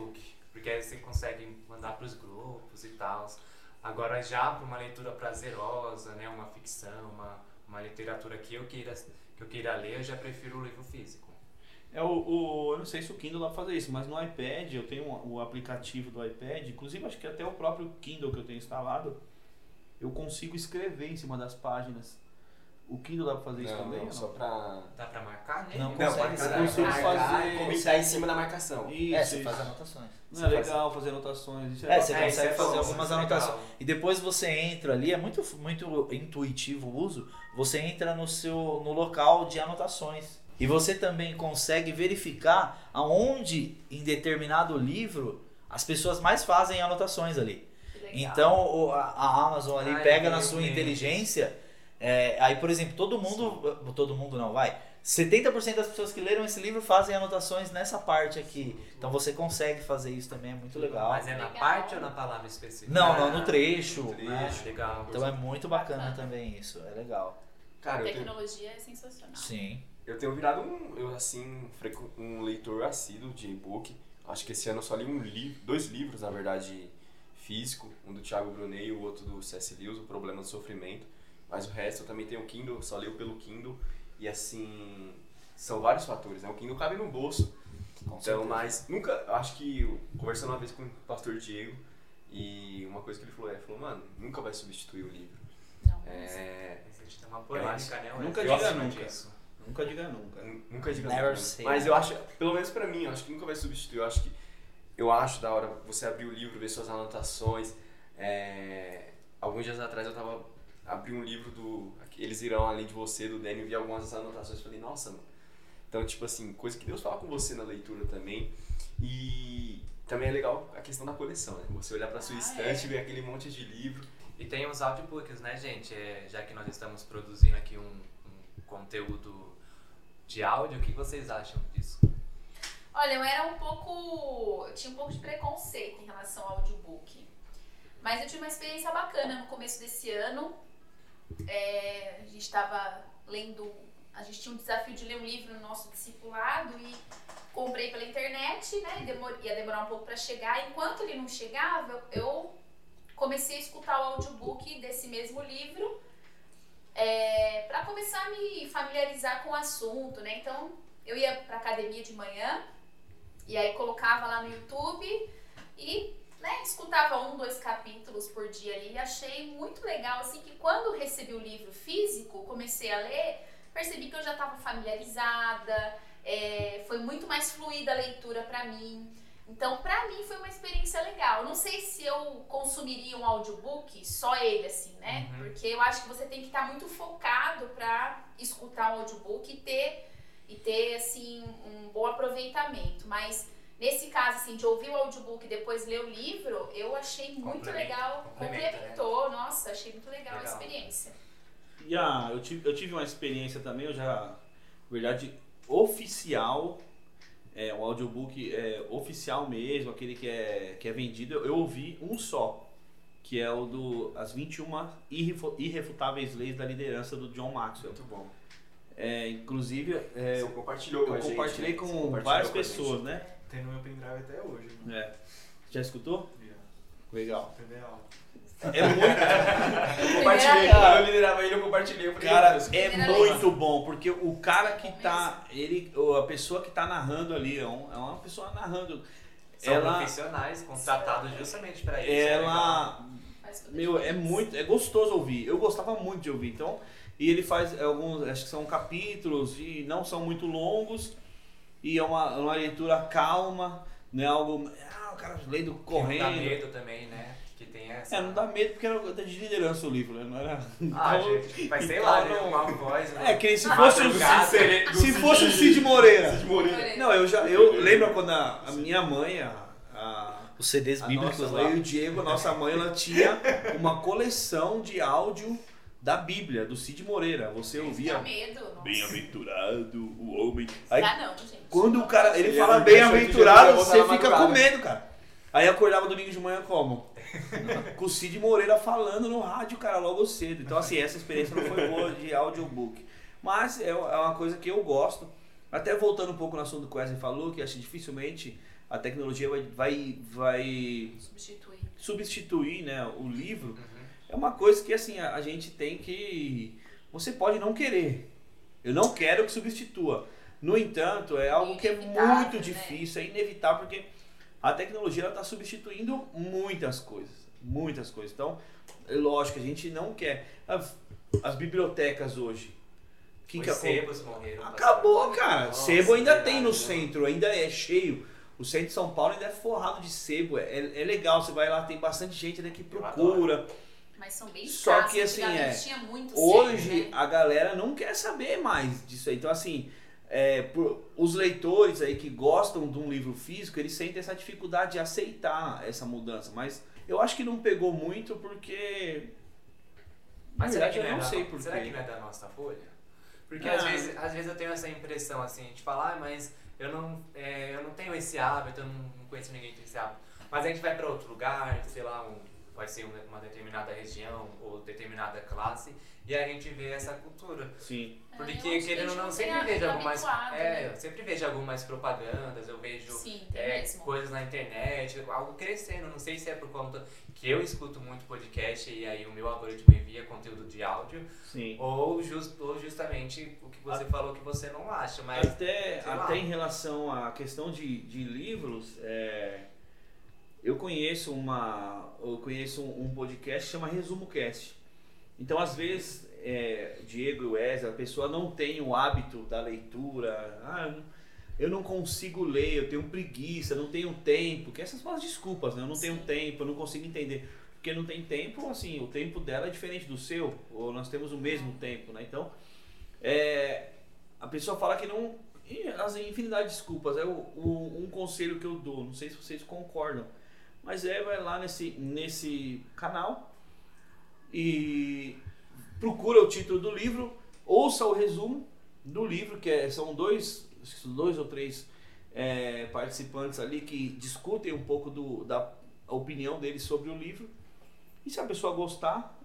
porque aí você consegue mandar para os grupos e tal. Agora já para uma leitura prazerosa, né, uma ficção, uma, uma literatura que eu queira que eu queira ler, eu já prefiro o livro físico. É o, o- eu não sei se o Kindle dá pra fazer isso, mas no iPad eu tenho o aplicativo do iPad, inclusive acho que até o próprio Kindle que eu tenho instalado, eu consigo escrever em cima das páginas. O Kindle dá pra fazer isso Não, também? não, só pra. Dá para marcar nele? Não, Não, consegue, marcar, consigo marcar fazer- comentar em cima da marcação. Isso, é, você isso. faz anotações. Não é legal fazer anotações. Isso é, É, você É, isso consegue é fazer bom, algumas isso é anotações. legal. E depois você entra ali, é muito, muito intuitivo o uso, você entra no seu no local de anotações. E você também consegue verificar aonde em determinado livro as pessoas mais fazem anotações ali. Então a, a Amazon ali Ah, pega na sua inteligência. É, aí, por exemplo, todo mundo. Todo mundo não, vai. 70% das pessoas que leram esse livro fazem anotações nessa parte aqui. Então você consegue fazer isso também, é muito legal. Mas é na Legal. parte ou na palavra específica? Não, não, no trecho. No né? trecho. Legal. Então é muito bacana também isso, é legal. Cara, tenho, Tecnologia é sensacional. Sim. eu tenho virado um, eu, assim, um leitor assíduo de e-book. Acho que esse ano eu só li um livro, dois livros, na verdade, físico. Um do Thiago Brunet e o outro do C.S. Lewis, O Problema do Sofrimento. Mas o resto eu também tenho o Kindle, só leio pelo Kindle. E assim, são vários fatores, né? O Kindle cabe no bolso. Então, mas nunca, eu acho que conversando uma vez com o pastor Diego, e uma coisa que ele falou é, ele falou, mano, nunca vai substituir o livro. Não, mas- É, Existe uma polêmica, né? Nunca Eu diga nunca. disso. Nunca diga nunca. nu- nunca diga Never nunca, say Mas eu acho, pelo menos pra mim, eu acho que nunca vai substituir. Eu acho que eu acho da hora você abrir o livro, ver suas anotações. É, alguns dias atrás eu tava abri um livro do Eles irão além de você do Daniel e vi algumas anotações e falei, nossa, mano. Então, tipo assim, coisa que Deus fala com você na leitura também. E também é legal a questão da coleção, né? Você olhar pra sua Ah, estante é. e ver aquele monte de livro. E tem os audiobooks, né, gente? É, já que nós estamos produzindo aqui um, um conteúdo de áudio, o que vocês acham disso? Olha, eu era um pouco. Eu tinha um pouco de preconceito em relação ao audiobook. Mas eu tive uma experiência bacana no começo desse ano. É, a gente estava lendo. A gente tinha um desafio de ler um livro no nosso discipulado e comprei pela internet, né? Demor, ia demorar um pouco para chegar. Enquanto ele não chegava, eu- comecei a escutar o audiobook desse mesmo livro. É, para começar a me familiarizar com o assunto, né? Então, eu ia pra academia de manhã e aí colocava lá no YouTube e né, escutava um, dois capítulos por dia ali e achei muito legal, assim, que quando recebi o livro físico, comecei a ler, percebi que eu já estava familiarizada, é, foi muito mais fluida a leitura pra mim. Então, pra mim foi uma experiência legal. Não sei se eu consumiria um audiobook, só ele, assim, né? Uhum. Porque eu acho que você tem que estar muito focado pra escutar um audiobook e ter e ter assim um bom aproveitamento. Mas nesse caso assim de ouvir o audiobook e depois ler o livro, eu achei muito legal, complementa, né? complementou, nossa, achei muito legal, a Legal. experiência. E a, eu, tive, eu tive uma experiência também, eu já, na verdade, oficial, é, o audiobook é, oficial mesmo, aquele que é, que é vendido, eu, eu ouvi um só, que é o do As 21 Irrefu- Irrefutáveis Leis da Liderança do John Maxwell. Muito bom. É, inclusive, é, Você eu, compartilhou com a eu gente. compartilhei né? com várias com a gente. pessoas, né? Tem no meu pendrive até hoje. Né? É. Já escutou? Legal. Entendeu? É muito, Eu compartilhei, eu liderava ele, eu compartilhei. Eu falei, Cara, "Meu Deus, é muito bom, porque o cara que tá. Ele, a pessoa que tá narrando ali, é, um- é uma pessoa narrando. São Ela- profissionais contratados justamente pra isso. é legal. Ela. Meu, é muito. É gostoso ouvir. Eu gostava muito de ouvir. Então, e ele faz alguns. Acho que são capítulos e não são muito longos. E é uma, uma leitura calma. Não é algo. Ah, o cara lendo Não dá correndo. medo também, né? Que tem essa. É, não dá medo porque era de liderança o livro, né? Não era. Ah, Então- gente, mas sei então lá, né? não- Uma voz, né? É, que nem se fosse o. Cid, se fosse o Cid Moreira. Cid Moreira. Não, eu já. Eu lembro quando a, a minha mãe, a, a, Os CDs bíblicos nossa lá. mãe e o Diego, a nossa mãe, ela tinha uma coleção de áudio da Bíblia, do Cid Moreira. Você Tinha ouvia. medo. nossa. Bem-aventurado o homem. Aí Dá não, gente. quando o cara ele Ele fala é bem-aventurado, você fica com medo, cara. Aí acordava domingo de manhã como? com o Cid Moreira falando no rádio, cara, logo cedo. Então, assim, essa experiência não foi boa de audiobook. Mas é é uma coisa que eu gosto. Até voltando um pouco no assunto que o Wesley falou, que acho que dificilmente a tecnologia vai, vai, vai Substituir. substituir né, o livro. É uma coisa que assim, a, a gente tem que. Você pode não querer. Eu não quero que substitua. No entanto, é algo que é muito né? difícil, é inevitável, porque a tecnologia está substituindo muitas coisas. Muitas coisas. Então, é lógico, a gente não quer. As, as bibliotecas hoje. Que que sebos morreram. Acabou, cara. Nossa, sebo ainda verdade, tem no né? centro, ainda é cheio. O centro de São Paulo ainda é forrado de sebo. É, é legal, você vai lá, tem bastante gente né, que procura. Mas são bem Só escassos. que, assim, é, tinha muito Hoje né? a galera não quer saber mais disso aí. Então, assim, é, por- os leitores aí que gostam de um livro físico, eles sentem essa dificuldade de aceitar essa mudança. Mas eu acho que não pegou muito porque. Mas será que, não eu é não da, sei por será que não é da nossa folha? Porque Ah. às, vezes, às vezes eu tenho essa impressão assim, de falar, ah, mas eu não, é, eu não tenho esse hábito, eu não, não conheço ninguém que tem esse hábito. Mas a gente vai para outro lugar, sei lá, um, vai ser uma, determinada região ou determinada classe, e a gente vê essa cultura. Sim. Porque, É, eu acho que a querendo ou gente não, não sempre vejo a- algumas. É, né? eu sempre vejo algumas propagandas, eu vejo Sim, é, coisas na internet, algo crescendo. Não sei se é por conta que eu escuto muito podcast e aí o meu algoritmo envia conteúdo de áudio, Sim. ou, just, ou justamente o que você falou que você não acha, mas. Até, sei lá. até em relação à questão de, de livros, é, eu conheço uma eu conheço um, podcast que chama Resumo Cast. Então, às vezes, é, Diego e Wesley, a pessoa não tem o hábito da leitura. Ah, eu não- consigo ler, eu tenho preguiça, não tenho tempo. Que essas são as desculpas, né? Eu não tenho Sim. tempo, eu não consigo entender. Porque não tem tempo, assim, o tempo dela é diferente do seu, ou nós temos o mesmo tempo, né? Então, é, a pessoa fala que não. e As infinidade de desculpas. É o, o- um conselho que eu dou, não sei se vocês concordam, mas é vai lá nesse, nesse canal e procura o título do livro, ouça o resumo do livro, que é- são dois, dois ou três é, participantes ali que discutem um pouco do, da opinião deles sobre o livro. E se a pessoa gostar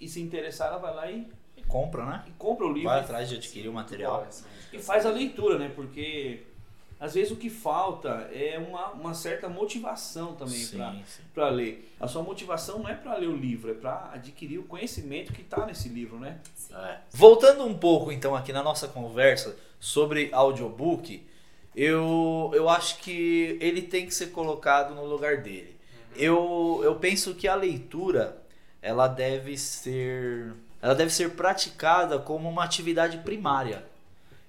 e se interessar, ela vai lá e, Compra, né? e compra o livro Vai e atrás de adquirir o material. e faz a leitura, né? Porque às vezes o que falta é uma, uma certa motivação também para ler. A sua motivação não é para ler o livro, é para adquirir o conhecimento que está nesse livro, né? É. Voltando um pouco então aqui na nossa conversa sobre audiobook, eu, eu acho que ele tem que ser colocado no lugar dele. Eu, eu penso que a leitura ela deve ser ela deve ser praticada como uma atividade primária.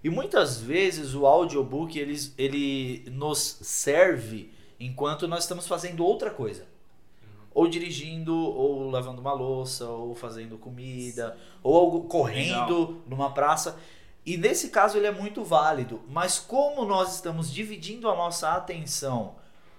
E muitas vezes o audiobook ele, ele nos serve enquanto nós estamos fazendo outra coisa. Ou dirigindo, ou lavando uma louça, ou fazendo comida, ou algo, correndo numa praça. E nesse caso ele é muito válido. Mas como nós estamos dividindo a nossa atenção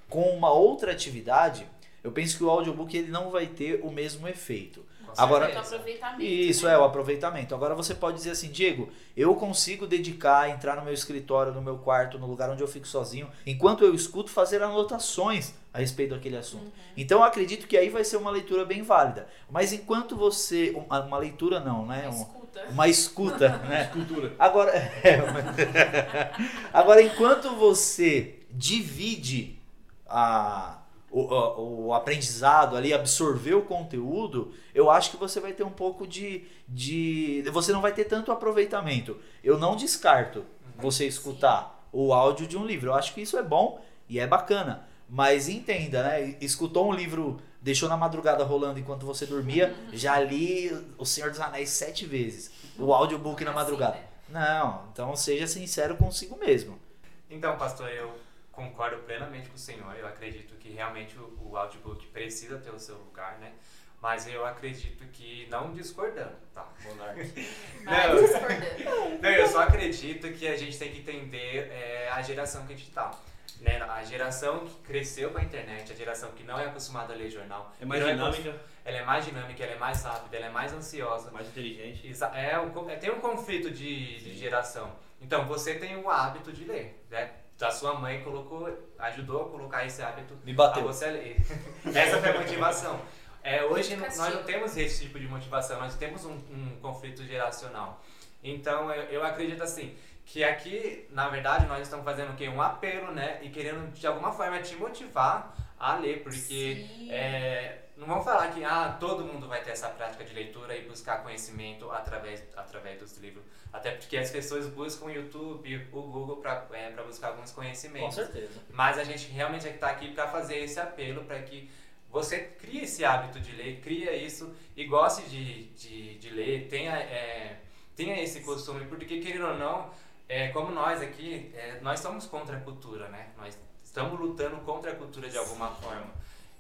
com uma outra atividade, eu penso que o audiobook ele não vai ter o mesmo efeito. Agora- aproveitamento. Isso né? é o aproveitamento. Agora você pode dizer assim, Diego, eu consigo dedicar, entrar no meu escritório, no meu quarto, no lugar onde eu fico sozinho, enquanto eu escuto, fazer anotações a respeito daquele assunto. Uhum. Então eu acredito que aí vai ser uma leitura bem válida. Mas enquanto você. Uma, uma leitura não, né? Um- Escuta. uma escuta, né? Cultura. Agora, é, mas- agora, enquanto você divide a, o, o- aprendizado ali, absorver o conteúdo, eu acho que você vai ter um pouco de, de. Você não vai ter tanto aproveitamento. Eu não descarto você escutar o áudio de um livro. Eu acho que isso é bom e é bacana. Mas entenda, né? Escutou um livro, deixou na madrugada rolando enquanto você dormia, já li O Senhor dos Anéis sete vezes. O audiobook na Assim, madrugada. né? Não, então seja sincero consigo mesmo. Então, pastor, eu concordo plenamente com o senhor. Eu acredito que realmente o, o audiobook precisa ter o seu lugar, né? Mas eu acredito que, não discordando, tá, Monark? Não. discordando. Não, eu só acredito que a gente tem que entender é, a geração que a gente tá. Né? A geração que cresceu com a internet, a geração que não é acostumada a ler jornal. É mais não dinâmica, ela é mais dinâmica, ela é mais rápida, ela é mais ansiosa. mais inteligente. Exa- É, é, tem um conflito de, de geração. Então você tem o hábito de ler, né? A sua mãe colocou, ajudou a colocar esse hábito Me a bateu. você ler. Essa foi a motivação. É, hoje nós castigo. não temos esse tipo de motivação, nós temos um, um conflito geracional. Então eu, eu acredito assim que aqui, na verdade, nós estamos fazendo o quê? Um apelo, né? E querendo de alguma forma te motivar a ler, porque Sim. é, não vamos falar que ah, todo mundo vai ter essa prática de leitura e buscar conhecimento através, através dos livros. Até porque as pessoas buscam o YouTube, o Google para é, pra buscar alguns Com conhecimentos. certeza. Mas a gente realmente está aqui para fazer esse apelo para que você crie esse hábito de ler, cria isso e goste de, de, de ler, tenha, é, tenha esse costume, porque querendo ou não, é, como nós aqui, é, nós somos contra a cultura, né? Nós estamos lutando contra a cultura de alguma forma.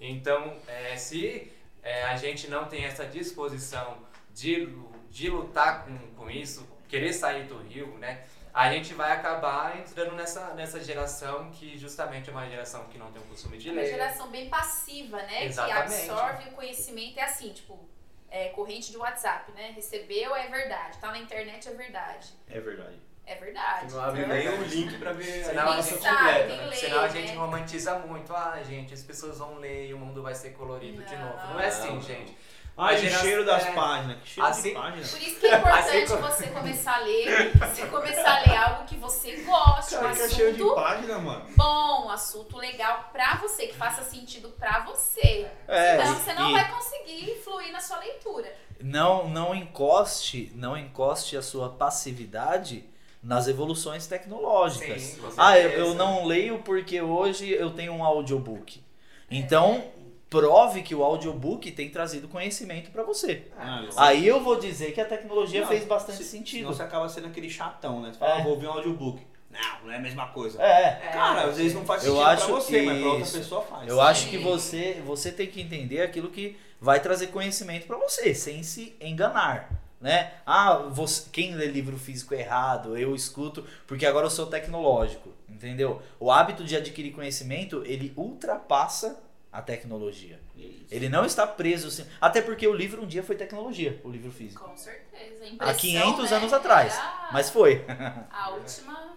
Então, é, se é, a gente não tem essa disposição de, de lutar com, com isso, querer sair do rio, né? A gente vai acabar entrando nessa, nessa geração que justamente é uma geração que não tem o costume de É uma geração bem passiva, né? Exatamente. Que absorve o conhecimento. É assim, tipo, é, corrente de WhatsApp, né? Recebeu é verdade. Tá na internet é verdade. É verdade. É verdade. Não abre Então, nem o link pra ver Senão a a Quem gente, informação sabe, completa. né? lê, senão a né? gente romantiza muito. Ah, gente, as pessoas vão ler e o mundo vai ser colorido de novo. Não é assim, Não. gente. Ai, o cheiro das é, páginas. Que cheiro assim- de página. Por isso que é importante Assim você começar a ler, você começar a ler algo que você goste, um Cara, que é cheiro de assunto página, mano. bom, um assunto legal pra você, que faça sentido pra você. É, Senão você não e- vai conseguir fluir na sua leitura. Não, não encoste, não encoste a sua passividade nas evoluções tecnológicas. Sim, ah, eu, eu não leio porque hoje eu tenho um audiobook. Então, prove que o audiobook tem trazido conhecimento pra você. Ah, Aí eu vou dizer que a tecnologia Não, fez bastante se- sentido. Senão você acaba sendo aquele chatão, né? Você fala, É. ah, vou ouvir um audiobook. Não, não é a mesma coisa. É, Cara, às vezes não faz Eu sentido acho pra você, mas pra outra pessoa faz. eu acho Sim. que você, você tem que entender aquilo que vai trazer conhecimento pra você, sem se enganar. Né? Ah, você, quem lê livro físico é errado, eu escuto, porque agora eu sou tecnológico, entendeu? O hábito de adquirir conhecimento, ele ultrapassa a tecnologia. Isso. Ele não está preso, assim, até porque o livro um dia foi tecnologia, o livro físico. Com certeza. Há Impressão, 500 né, anos atrás, era mas foi. A última.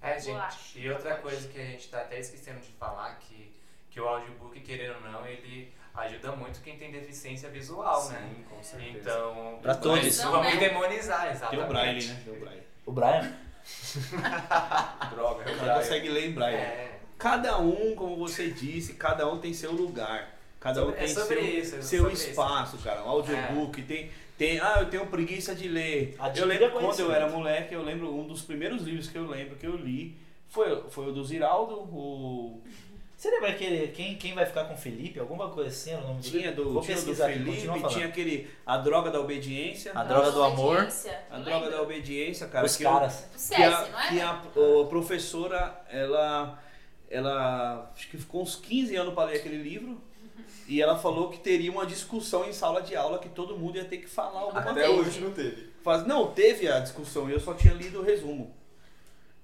É, gente, e outra coisa que a gente tá até esquecendo de falar, que, que o audiobook, querendo ou não, ele ajuda muito quem tem deficiência visual, né? Sim, com certeza. Então, Pra todos. Não, vamos né? demonizar, Tem exatamente. o Braille, né? Tem o Braille. O Brian? Droga, O cara consegue ler em Braille. É, Cada um, como você disse, cada um tem seu lugar. Cada um é tem seu, isso, é seu sobre isso. espaço, cara. Um audiobook, tem, tem. Ah, eu tenho preguiça de ler. Adquira eu lembro quando eu era moleque, eu lembro um dos primeiros livros que eu lembro que eu li foi, foi o do Ziraldo, o. Você lembra aquele. Quem, quem vai ficar com o Felipe? Alguma coisa assim? era o nome do Tinha do, Vou tinha do aqui, Felipe, falando. tinha aquele. A droga da obediência. A droga do amor. A droga da obediência, cara. Os que eu- caras. Do que a, não é? que a, a professora, ela, ela acho que ficou uns 15 anos para ler aquele livro e ela falou que teria uma discussão em sala de aula que todo mundo ia ter que falar alguma Até coisa. hoje não teve. Faz, não, teve a discussão e eu só tinha lido o resumo.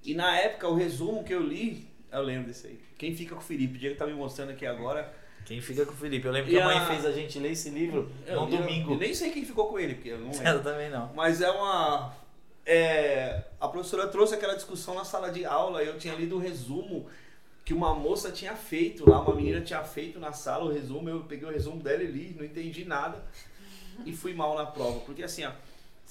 E na época, o resumo que eu li, eu lembro desse aí. Quem fica com o Felipe? O Diego tá me mostrando aqui agora. Quem fica com o Felipe? Eu lembro E que a mãe a- fez a gente ler esse livro Eu, num eu- domingo. eu nem sei quem ficou com ele, porque eu não lembro. Eu também não. Mas é uma. é, a professora trouxe aquela discussão na sala de aula. Eu tinha lido o resumo que uma moça tinha feito lá, uma menina tinha feito na sala o resumo. Eu peguei o resumo dela e li, não entendi nada e fui mal na prova. Porque assim, ó,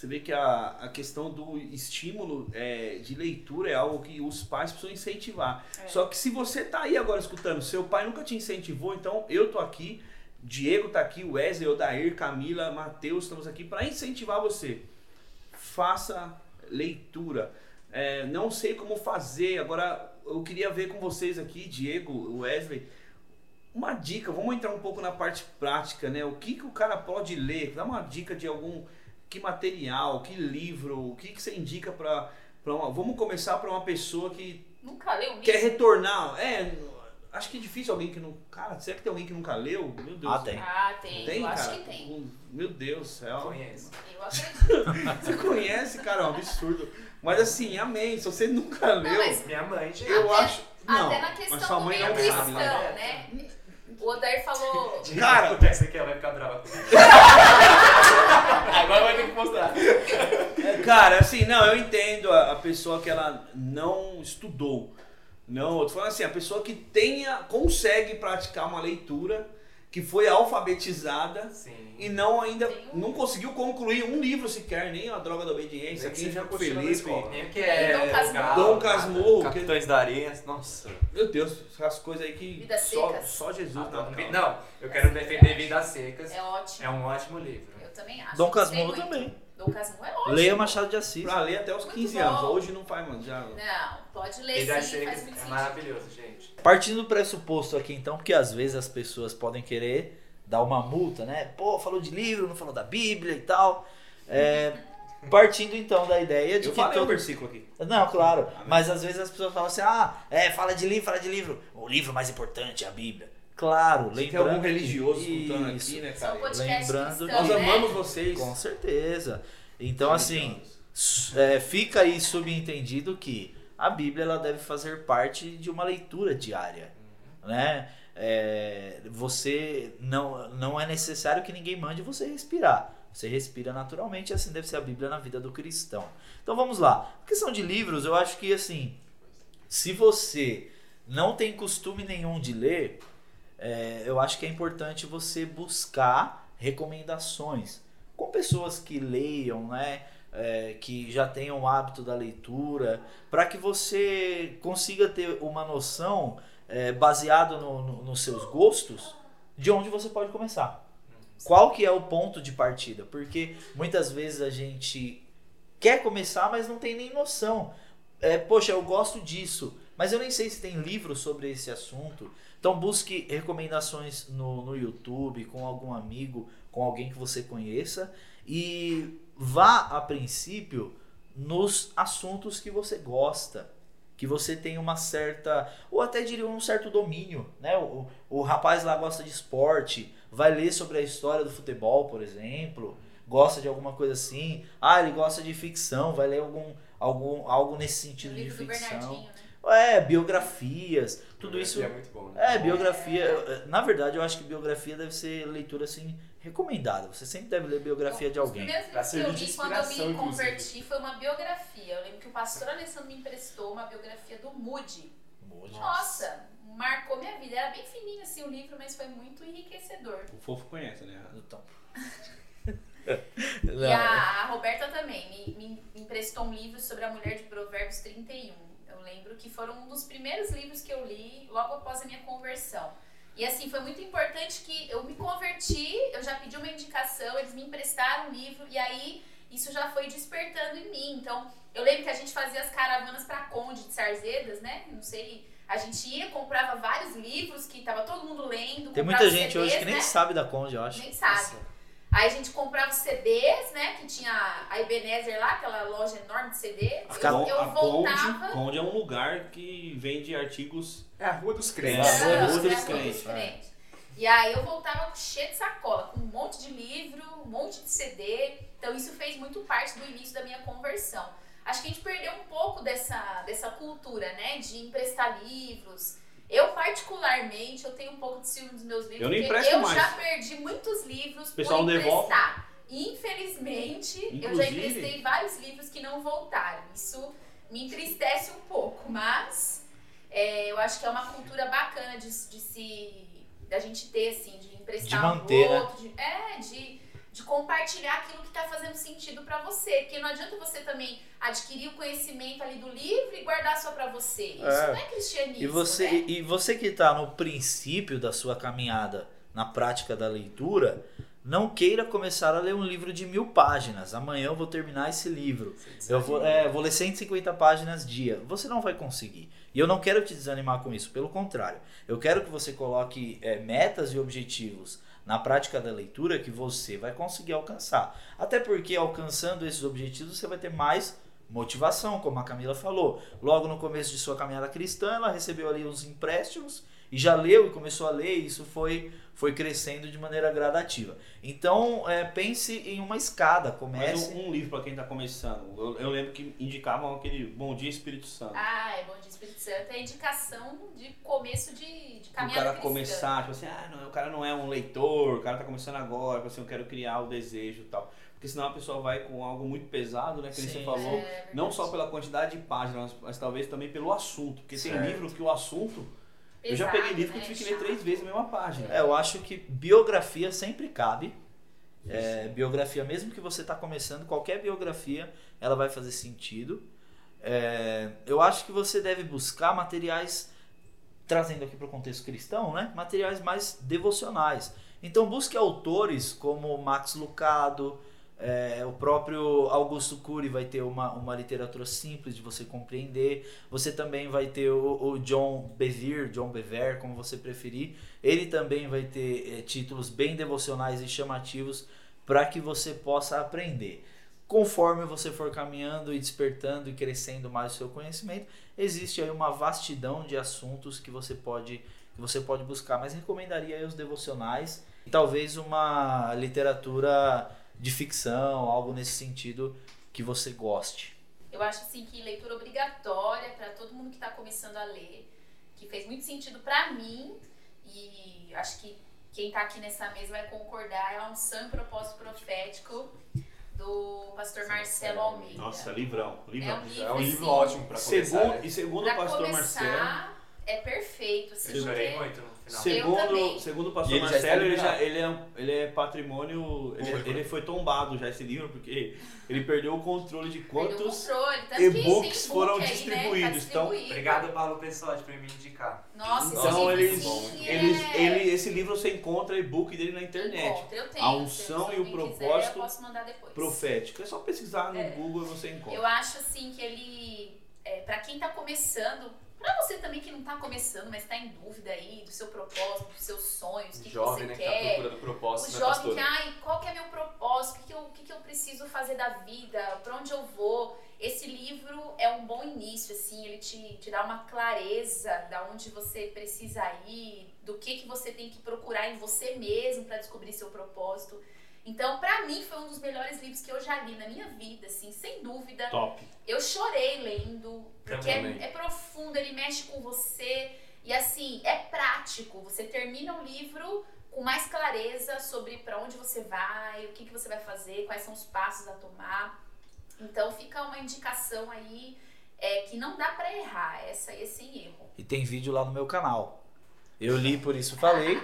você vê que a, a questão do estímulo é, de leitura é algo que os pais precisam incentivar. É. Só que se você tá aí agora escutando, seu pai nunca te incentivou, então eu tô aqui, Diego tá aqui, Wesley, Odair, Camila, Matheus, estamos aqui para incentivar você. Faça leitura. É, não sei como fazer, agora eu queria ver com vocês aqui, Diego, Wesley, uma dica, vamos entrar um pouco na parte prática, né? O que, que o cara pode ler? Dá uma dica de algum que material, que livro, o que, que você indica para uma. Vamos começar para uma pessoa que Nunca leu quer retornar. É, acho que é difícil alguém que não. Cara, será que tem alguém que nunca leu? Meu Deus. Ah, tem. Ah, tem. Tem, eu cara? acho que tem. Meu Deus do céu. Conheço. Eu acredito. Você conhece, cara, é um absurdo. Mas assim, amém. Se você nunca leu, mas- Minha mãe, gente. eu Até- acho. Não, Até na mas questão sua do mãe meio não cristão, sabe, né? né? O Odair falou. Cara- acontece aqui, ela vai ficar brava comigo. Agora vai ter que mostrar. É, Cara, assim, não, eu entendo a, a pessoa que ela não estudou. Não, eu tô falando assim, a pessoa que tenha, consegue praticar uma leitura, que foi alfabetizada Sim. e não ainda um- não conseguiu concluir um livro sequer, nem a droga da obediência, Nem que quem seja já Felipe. Nem que Dom é. Casmurro. Galo, Dom. Casmurro, que, Capitães da Areia, nossa. meu Deus, essas coisas aí que Vidas só, secas. só Jesus Ah, Não, não, eu quero defender Vidas Secas. É ótimo. É um ótimo livro. Eu também acho. Dom Casmurro muito. também. Dom Casmurro é ótimo. Leia Machado de Assis. Pra ler até os Muito 15 bom. anos, hoje não faz, mano, já... Não, pode ler Vidas sim, faz muito é maravilhoso, gente. Partindo do pressuposto aqui então, porque às vezes as pessoas podem querer dar uma multa, né? Pô, falou de livro, não falou da Bíblia e tal. É, partindo então da ideia de Eu que falei o todo... versículo aqui. Não, claro. Amém. Mas às vezes as pessoas falam assim, ah, é, fala de livro, fala de livro. O livro mais importante é a Bíblia. Claro, Se tem lembrando... algum religioso escutando Isso. aqui, né, cara? podcasts Lembrando- cristãos, Nós né? amamos vocês. Com certeza. Então, assim, é, fica aí subentendido que a Bíblia ela deve fazer parte de uma leitura diária, né? É, você não, não é necessário que ninguém mande você respirar. Você respira naturalmente, e assim deve ser a Bíblia na vida do cristão. Então vamos lá. A questão de livros, eu acho que assim, se você não tem costume nenhum de ler, é, eu acho que é importante você buscar recomendações com pessoas que leiam, né? é, que já tenham o hábito da leitura, para que você consiga ter uma noção é, baseado no- no- nos seus gostos de onde você pode começar. Qual que é o ponto de partida? Porque muitas vezes a gente quer começar, mas não tem nem noção. É, poxa, eu gosto disso, mas eu nem sei se tem livro sobre esse assunto. Então busque recomendações no, no YouTube, com algum amigo, com alguém que você conheça e vá a princípio nos assuntos que você gosta, que você tem uma certa, ou até diria um certo domínio, né? O, o rapaz lá gosta de esporte, vai ler sobre a história do futebol, por exemplo, gosta de alguma coisa assim. Ah, ele gosta de ficção, vai ler algum, algum algo nesse sentido de ficção. Né? É, biografias, tudo isso é muito bom, né? é, biografia. eh, Na verdade, eu acho que biografia deve ser leitura assim recomendada. Você sempre deve ler biografia de Os alguém. primeiros Pra livros que eu li quando eu me inclusive. converti foi uma biografia. Eu lembro que o pastor Alessandro me emprestou uma biografia do Moody. Muito. Nossa, marcou minha vida. Era bem fininho assim o livro, mas foi muito enriquecedor. O fofo conhece, né? Então. E a, a Roberta também me, me emprestou um livro sobre a mulher de Provérbios 31. Eu lembro que foram um dos primeiros livros que eu li logo após a minha conversão. E assim, foi muito importante que eu me converti, eu já pedi uma indicação, eles me emprestaram um livro e aí isso já foi despertando em mim. Então, eu lembro que a gente fazia as caravanas para Conde de Sarzedas, né? Não sei, a gente ia, comprava vários livros que tava todo mundo lendo. Tem muita gente CDs, hoje que nem né? sabe da Conde, eu acho. Nem sabe. Aí a gente comprava os CDs, né? Que tinha a Ebenezer lá, aquela loja enorme de CD. Ficava- Eu, eu a voltava. Conde, é um lugar que vende artigos. É a Rua dos É, Crentes. a Rua dos né, Crentes, é. crentes. E aí eu voltava cheio de sacola, com um monte de livro, um monte de CD. Então isso fez muito parte do início da minha conversão. Acho que a gente perdeu um pouco dessa, dessa cultura, né? De emprestar livros. Eu, particularmente, eu tenho um pouco de ciúme dos meus livros. Eu não porque empresto eu mais. já perdi muitos livros O pessoal por não devolve? emprestar. Infelizmente, eu já Inclusive- emprestei vários livros que não voltaram. Isso me entristece um pouco, mas é, eu acho que é uma cultura bacana de, de se da gente ter assim, de emprestar De um manter, pro né? outro, de, é, de, de compartilhar aquilo que tá fazendo sentido pra você, porque não adianta você também adquirir o conhecimento ali do livro e guardar só pra você. Isso É. não é cristianismo, E você, né? e você que está no princípio da sua caminhada na prática da leitura, não queira começar a ler um livro de mil páginas. Amanhã eu vou terminar esse livro. Eu vou, é, vou ler 150 páginas dia. Você não vai conseguir. E eu não quero te desanimar com isso. Pelo contrário, eu quero que você coloque é, metas e objetivos na prática da leitura que você vai conseguir alcançar. Até porque alcançando esses objetivos você vai ter mais motivação, como a Camila falou. Logo no começo de sua caminhada cristã, ela recebeu ali uns empréstimos e já leu e começou a ler, e isso foi, foi crescendo de maneira gradativa. Então, é, pense em uma escada, Mas comece. um, um livro para quem tá começando. Eu, eu lembro que indicavam aquele Bom Dia Espírito Santo. Ah, é bom de Espírito Santo. É indicação de começo de, de o caminhada cara cristã. começar, tipo assim, ah, não, o cara não é um leitor, o cara tá começando agora, tipo assim, eu quero criar o desejo e tal. Porque senão a pessoa vai com algo muito pesado, né? Que Sim. você falou. É, verdade. não só pela quantidade de páginas, mas talvez também pelo assunto. Porque tem Certo. livro que o assunto. Eu já peguei livro que eu tive que ler três vezes a mesma página. É, eu acho que biografia sempre cabe. É, biografia, mesmo que você está começando, qualquer biografia, ela vai fazer sentido. É, eu acho que você deve buscar materiais, trazendo aqui para o contexto cristão, né? materiais mais devocionais. Então busque autores como Max Lucado, é, o próprio Augusto Cury vai ter uma, uma literatura simples de você compreender. Você também vai ter o, o John Bevere, John Bever, como você preferir. Ele também vai ter eh, títulos bem devocionais e chamativos para que você possa aprender. Conforme você for caminhando e despertando e crescendo mais o seu conhecimento, existe aí uma vastidão de assuntos que você pode que você pode buscar, mas recomendaria os devocionais e talvez uma literatura de ficção, algo nesse sentido que você goste. Eu acho assim que leitura obrigatória para todo mundo que está começando a ler, que fez muito sentido para mim e acho que quem tá aqui nessa mesa vai concordar, é unção e propósito profético do pastor Marcelo Almeida. Nossa, livrão. livrão. É um livro, É um livro assim, ótimo pra começar. Segundo, né? e segundo o pastor começar, Marcelo. é perfeito, assim, Eu chorei muito final. Segundo, segundo o pastor ele Marcelo, está ele, já, ele, é, um- ele é patrimônio. Ele, Público. ele foi tombado já esse livro, porque ele perdeu o controle de quantos tem e-books e-book foram aí, né? Tá distribuídos. Então. Obrigado, Paulo Pessotti, por me indicar. Nossa, esse Então livro, eles, sim, eles, é... ele, esse livro você encontra e-book dele na internet. Encontra, eu tenho. A unção e o quiser, propósito eu posso mandar depois. Profético. É só pesquisar no É. Google e você encontra. Eu acho assim que ele, é, para quem tá começando, pra você também que não tá começando, mas tá em dúvida aí do seu propósito, dos seus sonhos, o que, que jovem, você né, que tá quer. procurando O propósito, né, jovem pastora? que, ai, qual que é meu propósito? O que, que, eu, o que, que eu preciso fazer da vida? Pra onde eu vou? Esse livro é um bom início, assim, ele te, te dá uma clareza da onde você precisa ir, do que, que você tem que procurar em você mesmo pra descobrir seu propósito. Então, pra mim, foi um dos melhores livros que eu já li na minha vida, assim, sem dúvida. Top. Eu chorei lendo, porque é, é profundo, ele mexe com você. E assim, é prático. Você termina o livro com mais clareza sobre pra onde você vai, o que, que você vai fazer, quais são os passos a tomar. Então fica uma indicação aí é, que não dá pra errar. Essa aí é sem erro. E tem vídeo lá no meu canal. Eu li, por isso falei.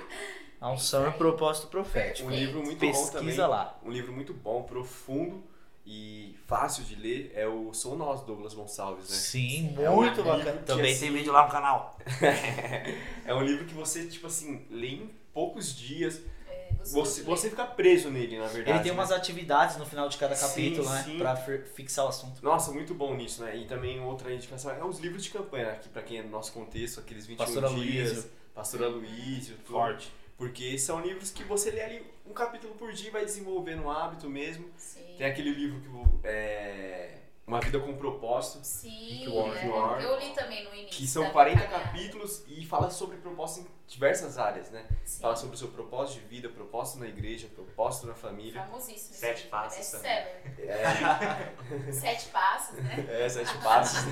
A unção e o propósito profético. Um livro muito bom também. Pesquisa lá. Um livro muito bom, profundo e fácil de ler é o Sou Nós, Douglas Gonçalves, né? Sim, É um muito livro bacana. que, Também assim, tem vídeo lá no canal. é um livro que você, tipo assim, lê em poucos dias. É, Você, você fica preso nele, na verdade. Ele tem né? umas atividades no final de cada Sim, capítulo, né? sim. Pra fi- fixar o assunto. Nossa, muito bom nisso, né? E também outra indicação é os livros de campanha, aqui pra quem é do nosso contexto, aqueles 21 Pastora dias, Luísio. Pastora Luísio. Forte. Porque são livros que você lê ali um capítulo por dia e vai desenvolvendo um hábito mesmo. Sim. Tem aquele livro que é Uma Vida com Propósito, Sim, é. Warren. eu li também no início. que são da 40 caminhada. capítulos e fala sobre propósito em diversas áreas, né? Sim. Fala sobre o seu propósito de vida, propósito na igreja, propósito na família. Famosíssimo. Sete livro, passos best-seller. É, Sete passos, né? é sete passos.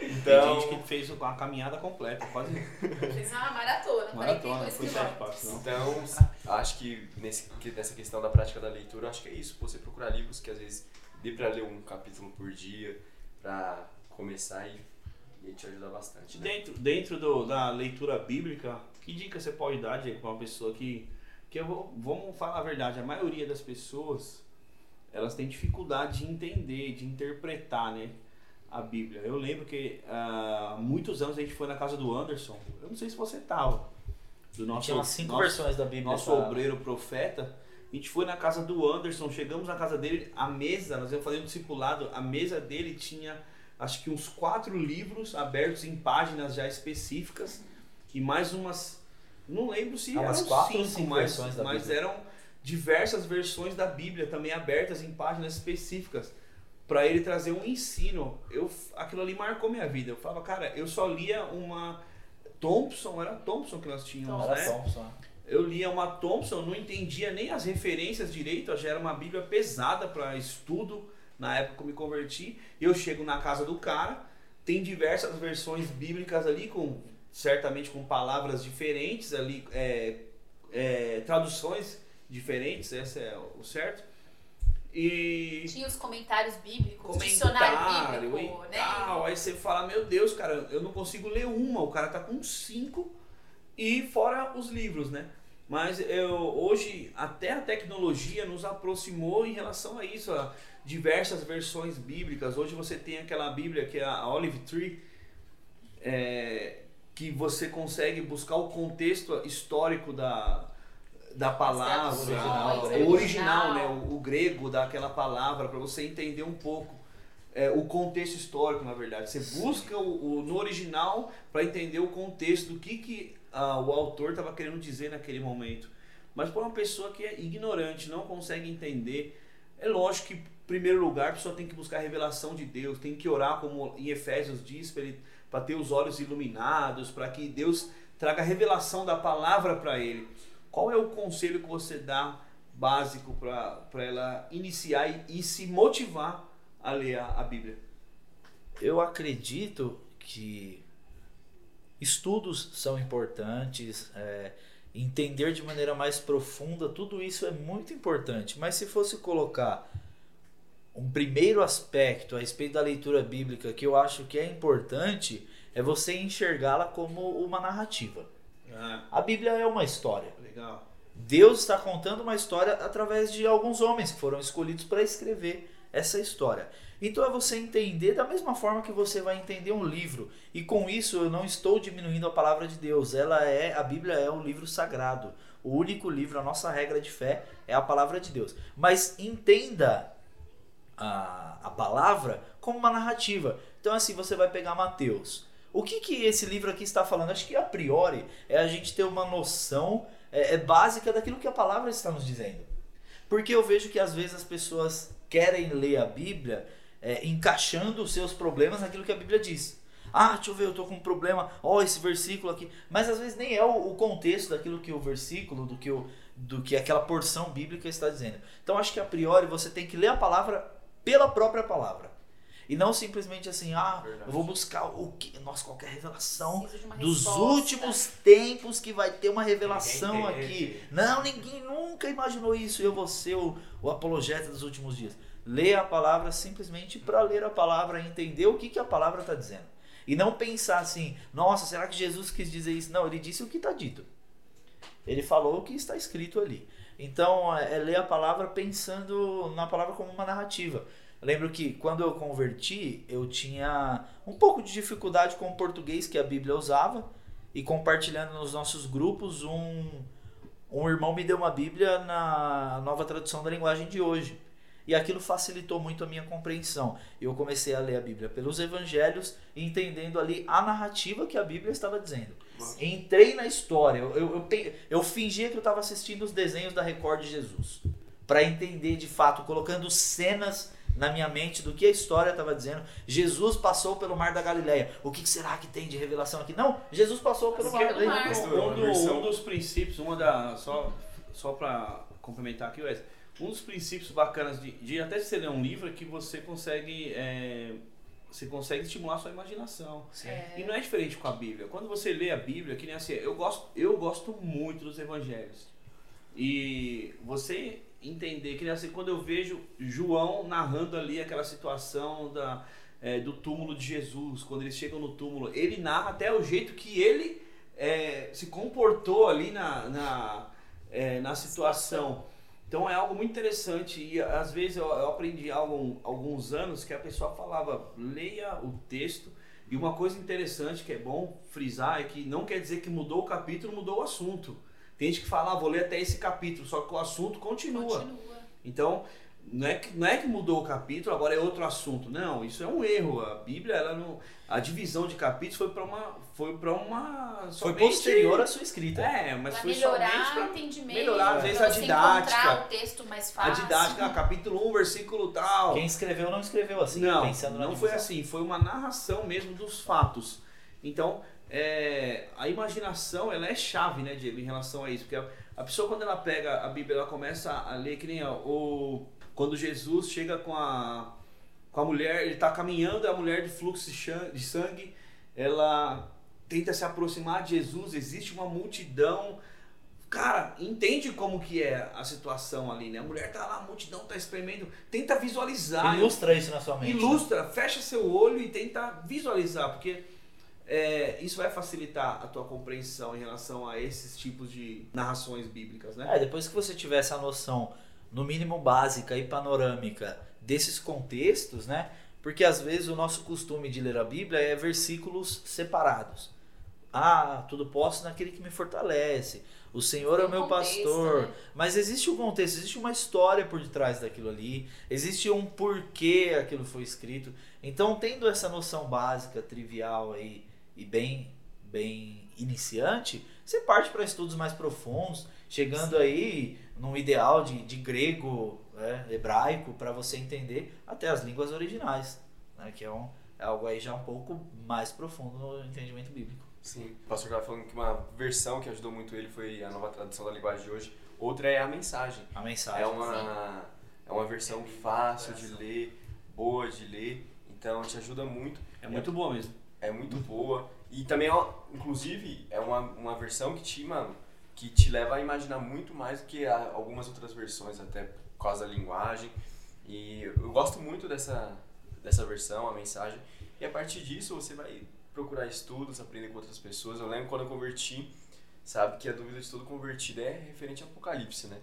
Tem então, gente que fez uma caminhada completa, quase Fiz uma maratona, maratona, 42 foi sete passos, não. Então, acho que nesse, que nessa questão da prática da leitura, acho que é isso. Você procurar livros que às vezes dê pra ler um capítulo por dia, pra começar e, e te ajudar bastante. Né? Dentro, dentro do- da leitura bíblica, que dica você pode dar para uma pessoa que. que eu vou, vamos falar a verdade, a maioria das pessoas elas têm dificuldade de entender, de interpretar né, a Bíblia. Eu lembro que há muitos anos a gente foi na casa do Anderson, eu não sei se você tava, do nosso, Tinha umas cinco nosso, versões da Bíblia. nosso obreiro profeta. A gente foi na casa do Anderson, chegamos na casa dele, a mesa, nós íamos fazer um discipulado, a mesa dele tinha acho que uns quatro livros abertos em páginas já específicas e mais umas. Não lembro se Ah, eram umas quatro ou cinco, cinco mas, versões da mas Bíblia. eram diversas versões da Bíblia também abertas em páginas específicas para ele trazer um ensino. Eu, aquilo ali marcou minha vida. Eu falava, cara, eu só lia uma Thompson, era Thompson que nós tínhamos, Era né? Thompson. Eu lia uma Thompson, não entendia nem as referências direito, já era uma Bíblia pesada para estudo na época que eu me converti. Eu chego na casa do cara, tem diversas versões bíblicas ali, com certamente com palavras diferentes ali, é, é, traduções diferentes, esse é o certo. E Tinha os comentários bíblicos, dicionário comentário bíblico, e né? tal. Aí você fala, meu Deus, cara, eu não consigo ler uma. O cara tá com cinco e fora os livros, né? Mas eu, hoje até a tecnologia nos aproximou em relação a isso, a diversas versões bíblicas. Hoje você tem aquela Bíblia que é a Olive Tree, é, que você consegue buscar o contexto histórico da, da palavra, traduções, o original. original, né, o, o grego daquela palavra, para você entender um pouco é, o contexto histórico, na verdade. Você busca o, o- no original para entender o contexto do que, que ah, o autor estava querendo dizer naquele momento. Mas para uma pessoa que é ignorante, não consegue entender, é lógico que, em primeiro lugar, a pessoa tem que buscar a revelação de Deus, tem que orar, como em Efésios diz, para ter os olhos iluminados, para que Deus traga a revelação da palavra para ele. Qual é o conselho que você dá básico para ela iniciar e, e se motivar a ler a, a Bíblia? Eu acredito que estudos são importantes, é, entender de maneira mais profunda, tudo isso é muito importante. Mas se fosse colocar um primeiro aspecto a respeito da leitura bíblica que eu acho que é importante, é você enxergá-la como uma narrativa. Ah, A Bíblia é uma história. legal. Deus está contando uma história através de alguns homens que foram escolhidos para escrever essa história. Então é você entender da mesma forma que você vai entender um livro. E com isso eu não estou diminuindo a palavra de Deus. Ela é a Bíblia é um livro sagrado. O único livro, a nossa regra de fé é a palavra de Deus. Mas entenda a, a palavra como uma narrativa. Então assim, você vai pegar Mateus. O que, que esse livro aqui está falando? Acho que a priori é a gente ter uma noção é, é básica daquilo que a palavra está nos dizendo. Porque eu vejo que às vezes as pessoas querem ler a Bíblia é, encaixando os seus problemas naquilo que a Bíblia diz. Ah, deixa eu ver, eu tô com um problema, ó, esse versículo aqui. Mas às vezes nem é o, o contexto daquilo que o versículo, do que, o, do que aquela porção bíblica está dizendo. Então acho que a priori você tem que ler a palavra pela própria palavra. E não simplesmente assim, ah, Verdade. eu vou buscar o que. Nossa, qualquer revelação dos resposta. últimos tempos que vai ter uma revelação aqui. Não, ninguém nunca imaginou isso. Eu vou ser o, o apologeta dos últimos dias. Lê a palavra simplesmente para ler a palavra e entender o que, que a palavra está dizendo. E não pensar assim, nossa, será que Jesus quis dizer isso? Não, ele disse o que está dito. Ele falou o que está escrito ali. Então, é, é ler a palavra pensando na palavra como uma narrativa. Eu lembro que quando eu converti, eu tinha um pouco de dificuldade com o português que a Bíblia usava e compartilhando nos nossos grupos, um, um irmão me deu uma Bíblia na nova tradução da linguagem de hoje. E aquilo facilitou muito a minha compreensão. Eu comecei a ler a Bíblia pelos evangelhos, entendendo ali a narrativa que a Bíblia estava dizendo. Entrei na história. Eu, eu, eu, eu fingia que eu estava assistindo os desenhos da Record de Jesus. Para entender de fato, colocando cenas na minha mente do que a história estava dizendo. Jesus passou pelo Mar da Galileia. O que será que tem de revelação aqui? Não, Jesus passou pelo Passou Mar da pelo mar. Galileia. Um, do- um dos princípios, uma da. Só, só para complementar aqui, Wes, um dos princípios bacanas de, de até você ler um livro é que você consegue. é, você consegue estimular a sua imaginação. É. E não é diferente com a Bíblia. Quando você lê a Bíblia, que nem assim, eu gosto, eu gosto muito dos evangelhos. E você entender que nem assim, quando eu vejo João narrando ali aquela situação da, é, do túmulo de Jesus, quando eles chegam no túmulo, ele narra até o jeito que ele é, se comportou ali na, na, é, na situação. Então é algo muito interessante e às vezes eu, eu aprendi há algum, alguns anos que a pessoa falava, leia o texto e uma coisa interessante que é bom frisar é que não quer dizer que mudou o capítulo, mudou o assunto. Tem gente que fala, ah, vou ler até esse capítulo, só que o assunto continua. Continua. Então, não é, que, não é que mudou o capítulo, agora é outro assunto. Não, isso é um erro. A Bíblia, ela não. A divisão de capítulos foi para uma. Foi para uma. Foi posterior à sua escrita. É, mas Pra foi melhorar somente entendimento, melhorar, às vezes, pra a didática. o texto mais a fácil. didática, ah, capítulo 1, versículo tal. Quem escreveu não escreveu assim, não, pensando na não foi divisão. assim, foi uma narração mesmo dos fatos. Então, é, a imaginação ela é chave, né, Diego, em relação a isso. Porque a, pessoa, quando ela pega a Bíblia, ela começa a ler que nem ó, o, quando Jesus chega com a, com a mulher, ele está caminhando, a mulher de fluxo de sangue, ela tenta se aproximar de Jesus, existe uma multidão. Cara, entende como que é a situação ali, né? A mulher tá lá, a multidão tá espremendo, tenta visualizar. Ilustra isso na sua mente. né? Ilustra, fecha seu olho e tenta visualizar, porque é, isso vai facilitar a tua compreensão em relação a esses tipos de narrações bíblicas, né? É, depois que você tiver essa noção, no mínimo básica e panorâmica desses contextos, né? Porque às vezes o nosso costume de ler a Bíblia é versículos separados. Ah, tudo posso naquele que me fortalece. O Senhor é o Tem meu contexto, pastor. né? Mas existe um contexto, existe uma história por detrás daquilo ali, existe um porquê aquilo foi escrito. Então, tendo essa noção básica, trivial aí e bem, bem iniciante, você parte para estudos mais profundos, chegando aí num ideal de, de grego, né, hebraico, para você entender até as línguas originais, né, que é, um, é algo aí já um pouco mais profundo no entendimento bíblico. Sim, o pastor estava falando que uma versão que ajudou muito ele foi a nova tradução da linguagem de hoje. Outra é a mensagem. A mensagem. É uma, é uma versão fácil de ler, boa de ler, então te ajuda muito. É muito bom mesmo. É muito boa. E também, ó, inclusive, é uma, uma versão que te, mano, que te leva a imaginar muito mais do que algumas outras versões, até por causa da linguagem. E eu gosto muito dessa, dessa versão, a mensagem. E a partir disso você vai procurar estudos, aprender com outras pessoas. Eu lembro quando eu converti, sabe que a dúvida de todo convertido é referente ao Apocalipse, né?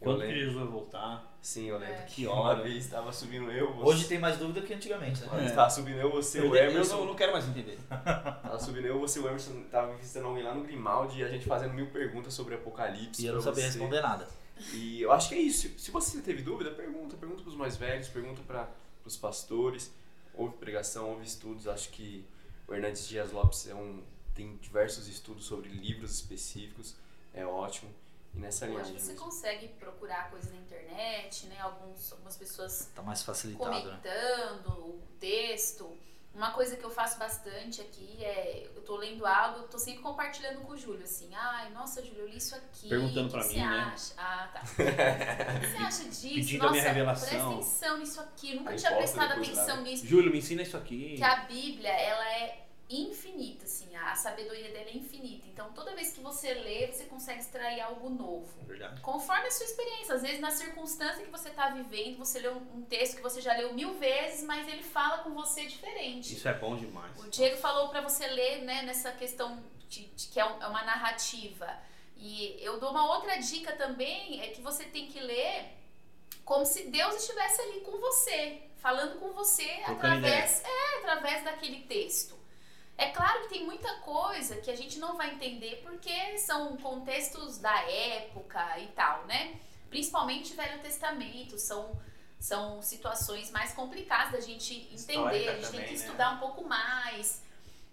Eu Quando que Jesus vai voltar? sim, eu lembro É. que uma vez estava subindo eu, você, Hoje tem mais dúvida que antigamente, né? É. estava subindo eu, você, Eu, o eu Emerson. não, não quero mais entender. Tava subindo eu, você o Emerson tava visitando alguém lá no Grimaldi e a gente fazendo mil perguntas sobre Apocalipse. E eu não sabia você. responder nada. E eu acho que é isso. Se você teve dúvida, pergunta. Pergunta pros mais velhos, pergunta para os pastores. Ouve pregação, ouve estudos. Acho que o Hernandes Dias Lopes é um, tem diversos estudos sobre livros específicos. É ótimo. E nessa Hoje linhagem você mesmo. consegue procurar coisas na internet, né? Alguns, algumas pessoas Tá mais facilitado, né? comentando o texto. Uma coisa que eu faço bastante aqui é, eu tô lendo algo, eu tô sempre compartilhando com o Júlio, assim, ai, nossa, Júlio, eu li isso aqui. Perguntando o que pra você mim, né? acha? Ah, tá. O que você acha disso? Pedindo a nossa, minha revelação. presta atenção nisso aqui, eu nunca Aí tinha prestado atenção né? nisso. Júlio, me ensina isso aqui. Que a Bíblia, ela é infinita, assim, a sabedoria dela é infinita. Então, toda vez que você lê, você consegue extrair algo novo. Verdade. Conforme a sua experiência, às vezes na circunstância que você está vivendo, você lê um, um texto que você já leu mil vezes, mas ele fala com você diferente. Isso é bom demais. O Diego falou para você ler, né, nessa questão de, de que é, um- é uma narrativa. E eu dou uma outra dica também, é que você tem que ler como se Deus estivesse ali com você, falando com você através, é, através daquele texto. É claro que tem muita coisa que a gente não vai entender porque são contextos da época e tal, né? Principalmente Velho Testamento, são, são situações mais complicadas da gente entender, Histórica a gente tem também, que né? estudar um pouco mais.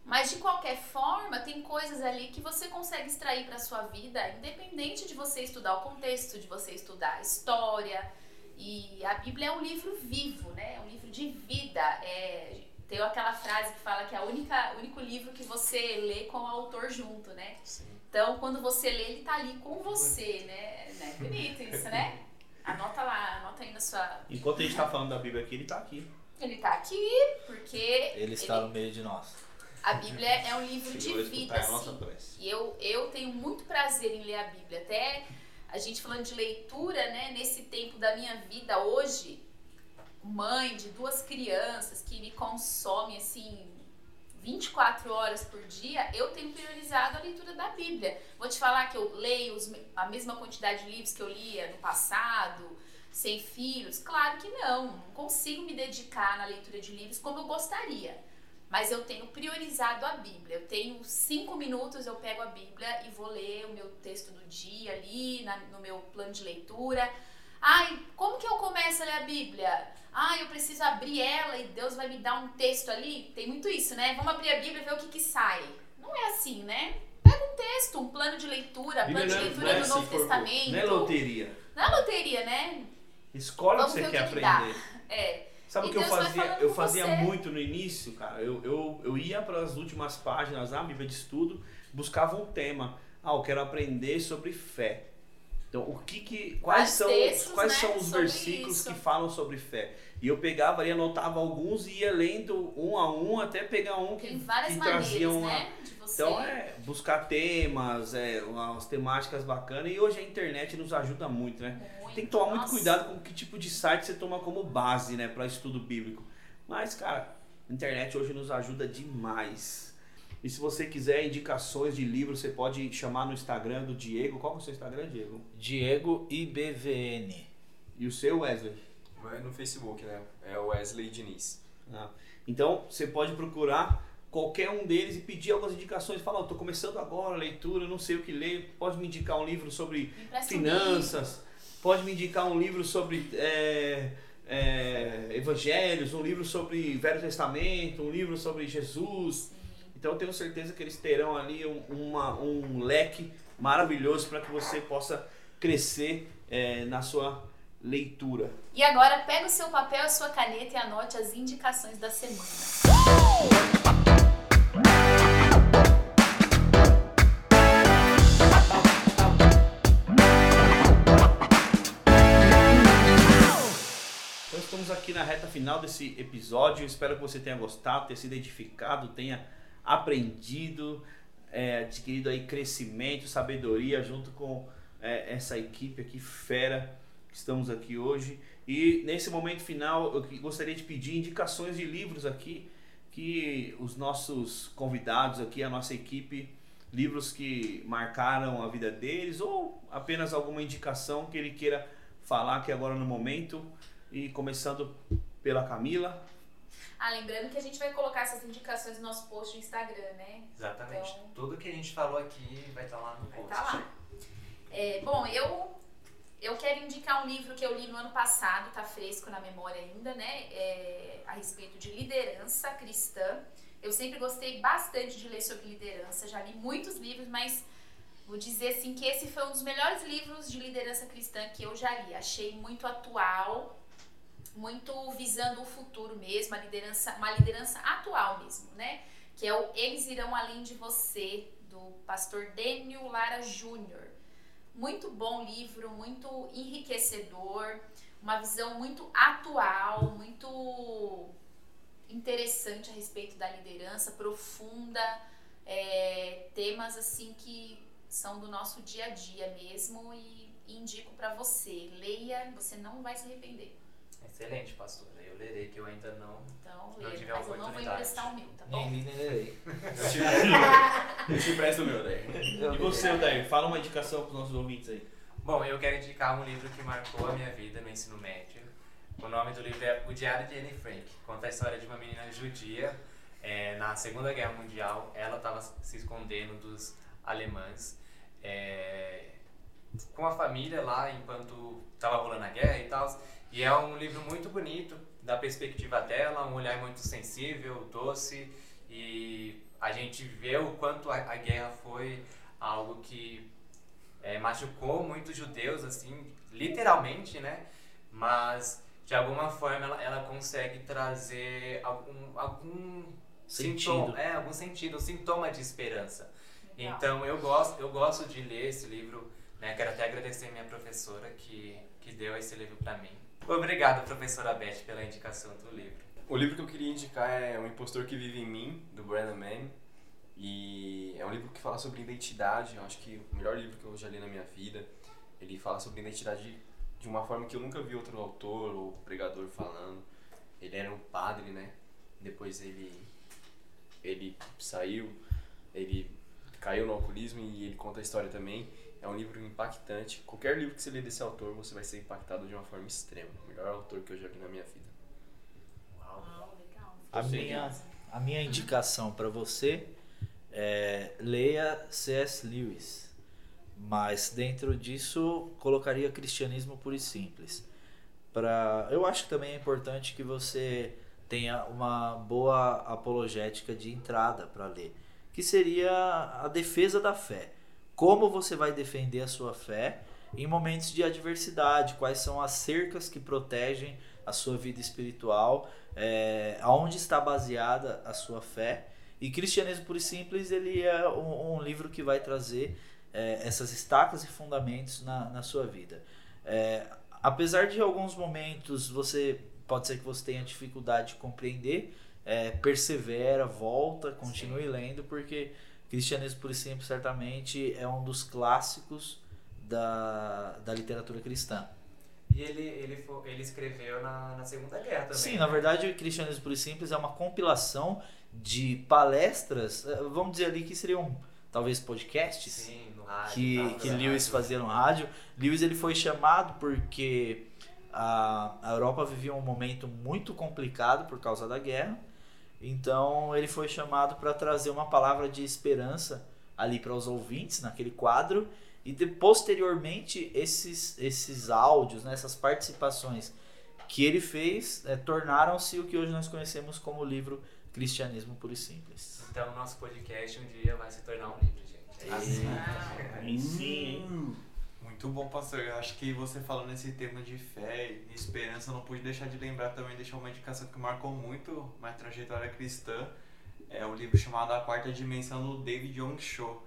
Mas de qualquer forma, tem coisas ali que você consegue extrair para sua vida, independente de você estudar o contexto, de você estudar a história. E a Bíblia é um livro vivo, né? É um livro de vida. É, tem aquela frase que fala que é o único livro que você lê com o autor junto, né? Sim. Então, quando você lê, ele tá ali com você, né? né? Bonito isso, né? Anota lá, anota aí na sua. Enquanto a gente tá falando da Bíblia aqui, ele tá aqui. Ele tá aqui porque Ele está no meio de nós. a Bíblia é um livro de a vida, escutar a nossa assim. E eu, eu tenho muito prazer em ler a Bíblia. Até a gente falando de leitura, né? Nesse tempo da minha vida hoje, mãe de duas crianças que me consome assim 24 horas por dia, eu tenho priorizado a leitura da Bíblia. Vou te falar que eu leio a mesma quantidade de livros que eu lia no passado, sem filhos? Claro que não. Não consigo me dedicar na leitura de livros como eu gostaria. Mas eu tenho priorizado a Bíblia. Eu tenho cinco minutos, eu pego a Bíblia e vou ler o meu texto do dia ali, na- no meu plano de leitura. Ai, como que eu começo a ler a Bíblia? Ah, eu preciso abrir ela e Deus vai me dar um texto ali? Tem muito isso, né? Vamos abrir a Bíblia e ver o que, que sai. Não é assim, né? Pega um texto, um plano de leitura, plano de é- leitura não é do Novo corpo. Testamento. Não é loteria. Não é loteria, né? Escolhe o Vamos que você quer que que aprender. É. Sabe o que eu Deus vai fazia? Eu fazia você. muito no início, cara. Eu, eu, eu ia para as últimas páginas da Bíblia de estudo, buscava um tema. Ah, eu quero aprender sobre fé. Então, o que que quais são textos, quais né, são os versículos isso. que falam sobre fé? E eu pegava ali, anotava alguns e ia lendo um a um até pegar um que, Tem várias que maneiras, uma né? Então é buscar temas, é, umas temáticas bacanas e hoje a internet nos ajuda muito, né? Muito. Tem que tomar muito Nossa. cuidado com que tipo de site você toma como base, né, para estudo bíblico. Mas, cara, a internet hoje nos ajuda demais. E se você quiser indicações de livros, você pode chamar no Instagram do Diego. Qual que é o seu Instagram, Diego? Diego IBVN. E o seu, Wesley? Vai no Facebook, né? É o Wesley Diniz. Ah, Então, você pode procurar qualquer um deles e pedir algumas indicações. Fala, eu tô começando agora a leitura, não sei o que ler. Pode me indicar um livro sobre um finanças, pode me indicar um livro sobre é, é, evangelhos, um livro sobre Velho Testamento, um livro sobre Jesus. Então eu tenho certeza que eles terão ali um, uma- um leque maravilhoso para que você possa crescer é, na sua leitura. E agora pega o seu papel e a sua caneta e anote as indicações da semana. Então estamos aqui na reta final desse episódio. Espero que você tenha gostado, tenha se identificado, tenha aprendido, é, adquirido aí crescimento, sabedoria junto com é, essa equipe aqui fera que estamos aqui hoje. E nesse momento final eu gostaria de pedir indicações de livros aqui que os nossos convidados aqui, a nossa equipe, livros que marcaram a vida deles ou apenas alguma indicação que ele queira falar aqui agora no momento. E começando pela Camila. Ah, lembrando que a gente vai colocar essas indicações no nosso post no Instagram, né? Exatamente. Então- Tudo que a gente falou aqui vai estar lá no Vai post. estar lá. É, bom, eu eu quero indicar um livro que eu li no ano passado, tá fresco na memória ainda, né? É, a respeito de liderança cristã. Eu sempre gostei bastante de ler sobre liderança, já li muitos livros, mas vou dizer assim que esse foi um dos melhores livros de liderança cristã que eu já li. Achei muito atual, muito visando o futuro mesmo, a liderança, uma liderança atual mesmo, né? Que é o Eles Irão Além de Você, do pastor Daniel Lara Júnior. Muito bom livro, muito enriquecedor, uma visão muito atual, muito interessante a respeito da liderança, profunda, é, temas assim que são do nosso dia a dia mesmo e indico para você. Leia, você não vai se arrepender. Excelente, pastor. Eu lerei que eu ainda não. Então, Não tive a mas eu não vou emprestar o meu, tá Nem bom? li, nem lerei. Eu te empresto, eu te empresto o meu, daí. E você, Odair, fala uma indicação para os nossos ouvintes aí. Bom, eu quero indicar um livro que marcou a minha vida no ensino médio. O nome do livro é O Diário de Anne Frank. Conta a história de uma menina judia é, na Segunda Guerra Mundial. Ela estava se escondendo dos alemães é, com a família lá enquanto estava rolando a guerra e tal. E é um livro muito bonito da perspectiva dela, um olhar muito sensível, doce e a gente vê o quanto a, a guerra foi algo que é, machucou muitos judeus, assim, literalmente, né? Mas de alguma forma ela, ela consegue trazer algum, algum Sentido. sintoma, é, algum sentido, um sintoma de esperança. Legal. Então eu gosto, eu gosto de ler esse livro, né? Quero até agradecer minha professora que, que deu esse livro para mim. Obrigado, professora Beth, pela indicação do livro. O livro que eu queria indicar é O Impostor que Vive em Mim, do Brandon Mann. E é um livro que fala sobre identidade, eu acho que o melhor livro que eu já li na minha vida. Ele fala sobre identidade de uma forma que eu nunca vi outro autor ou pregador falando. Ele era um padre, né? Depois ele ele saiu, ele caiu no alcoolismo e ele conta a história também. É um livro impactante. Qualquer livro que você lê desse autor, você vai ser impactado de uma forma extrema. O melhor autor que eu já li na minha vida. Uau. Legal. A minha, a minha indicação para você é leia C.S. Lewis, mas dentro disso colocaria cristianismo puro e simples. para. Eu acho que também é importante que você tenha uma boa apologética de entrada para ler, que seria a defesa da fé. Como você vai defender a sua fé em momentos de adversidade? Quais são as cercas que protegem a sua vida espiritual? É, aonde está baseada a sua fé? E Cristianismo Puro e Simples ele é um, um livro que vai trazer é, essas estacas e fundamentos na, na sua vida. É, apesar de alguns momentos você pode ser que você tenha dificuldade de compreender, é, persevera, volta, continue Sim. lendo, porque Cristianismo Puro e Simples certamente é um dos clássicos da, da literatura cristã. E ele, ele, ele escreveu na, na Segunda Guerra também. Sim, né? na verdade, Cristianismo Puro e Simples é uma compilação de palestras, eh, vamos dizer ali que seriam talvez podcasts Sim, rádio, que, que no Lewis rádio. fazia no rádio. Lewis ele foi chamado porque a, a Europa vivia um momento muito complicado por causa da guerra. Então ele foi chamado para trazer uma palavra de esperança ali para os ouvintes naquele quadro e de, posteriormente esses esses áudios, né, essas participações que ele fez é, tornaram-se o que hoje nós conhecemos como o livro Cristianismo Puro e Simples. Então, o nosso podcast um dia vai se tornar um livro, gente. É isso. Aí sim, hein? Hum, Muito bom, pastor. Eu acho que você falando nesse tema de fé e esperança, eu não pude deixar de lembrar também, deixar uma indicação que marcou muito minha trajetória cristã. É o livro chamado A Quarta Dimensão do David Young Cho.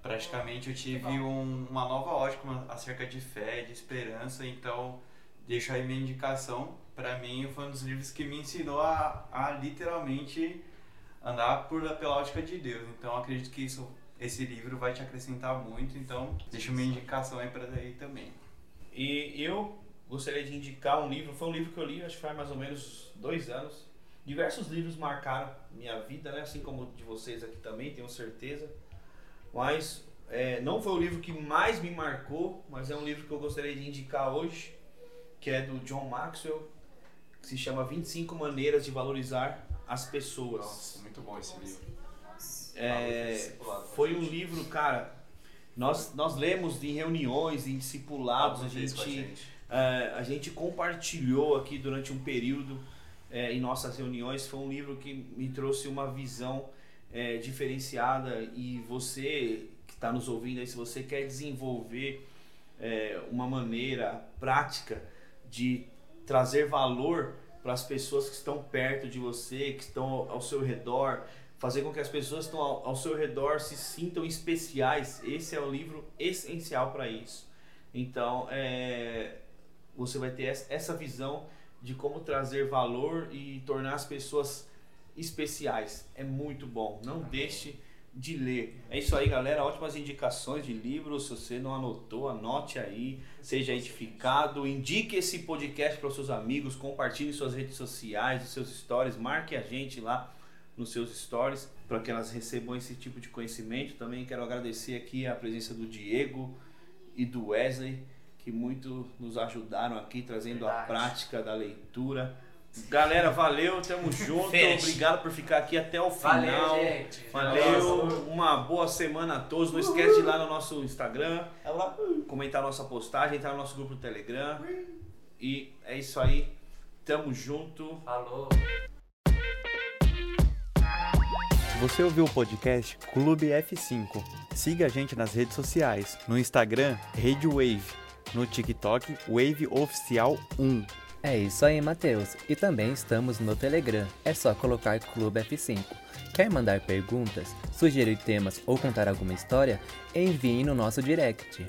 Praticamente eu tive um- uma nova ótica acerca de fé, de esperança, então deixo aí minha indicação. Pra mim foi um dos livros que me ensinou a, a literalmente andar por, pela ótica de Deus. Então acredito que isso, esse livro vai te acrescentar muito, então deixo minha indicação aí pra aí também. E eu gostaria de indicar um livro, foi um livro que eu li, acho que faz mais ou menos dois anos. Diversos livros marcaram minha vida, né? assim como de vocês aqui também, tenho certeza. Mas é, não foi o livro que mais me marcou, mas é um livro que eu gostaria de indicar hoje, que é do John Maxwell, que se chama 25 Maneiras de Valorizar as Pessoas. Nossa, muito bom esse livro. É, Discipulado, foi um gente. livro, cara. Nós, nós lemos em reuniões, em discipulados, a vocês com gente, é, a gente compartilhou aqui durante um período é, em nossas reuniões. Foi um livro que me trouxe uma visão é, diferenciada e você que está nos ouvindo aí, se você quer desenvolver é, uma maneira prática de trazer valor para as pessoas que estão perto de você, que estão ao seu redor, fazer com que as pessoas que estão ao, ao seu redor se sintam especiais. Esse é o livro essencial para isso. Então, é, você vai ter essa- visão de como trazer valor e tornar as pessoas especiais. É muito bom. Não deixe de ler. É isso aí, galera. Ótimas indicações de livros. Se você não anotou, anote aí. Seja edificado. Indique esse podcast para os seus amigos. Compartilhe em suas redes sociais, seus stories. Marque a gente lá nos seus stories para que elas recebam esse tipo de conhecimento. Também quero agradecer aqui a presença do Diego e do Wesley, que muito nos ajudaram aqui trazendo a Verdade. prática da leitura. Galera, valeu, tamo junto. Obrigado por ficar aqui até o final. Valeu, gente. Valeu, uma boa semana a todos. Não esquece de ir lá no nosso Instagram, É comentar nossa postagem, entrar no nosso grupo do Telegram. E é isso aí. Tamo junto. Falou. Você ouviu o podcast Clube F5. Siga a gente nas redes sociais. No Instagram, Rede Wave. No TikTok, Wave Oficial 1. É isso aí, Matheus. E também estamos no Telegram. É só colocar Clube F5. Quer mandar perguntas, sugerir temas ou contar alguma história? Envie no nosso direct.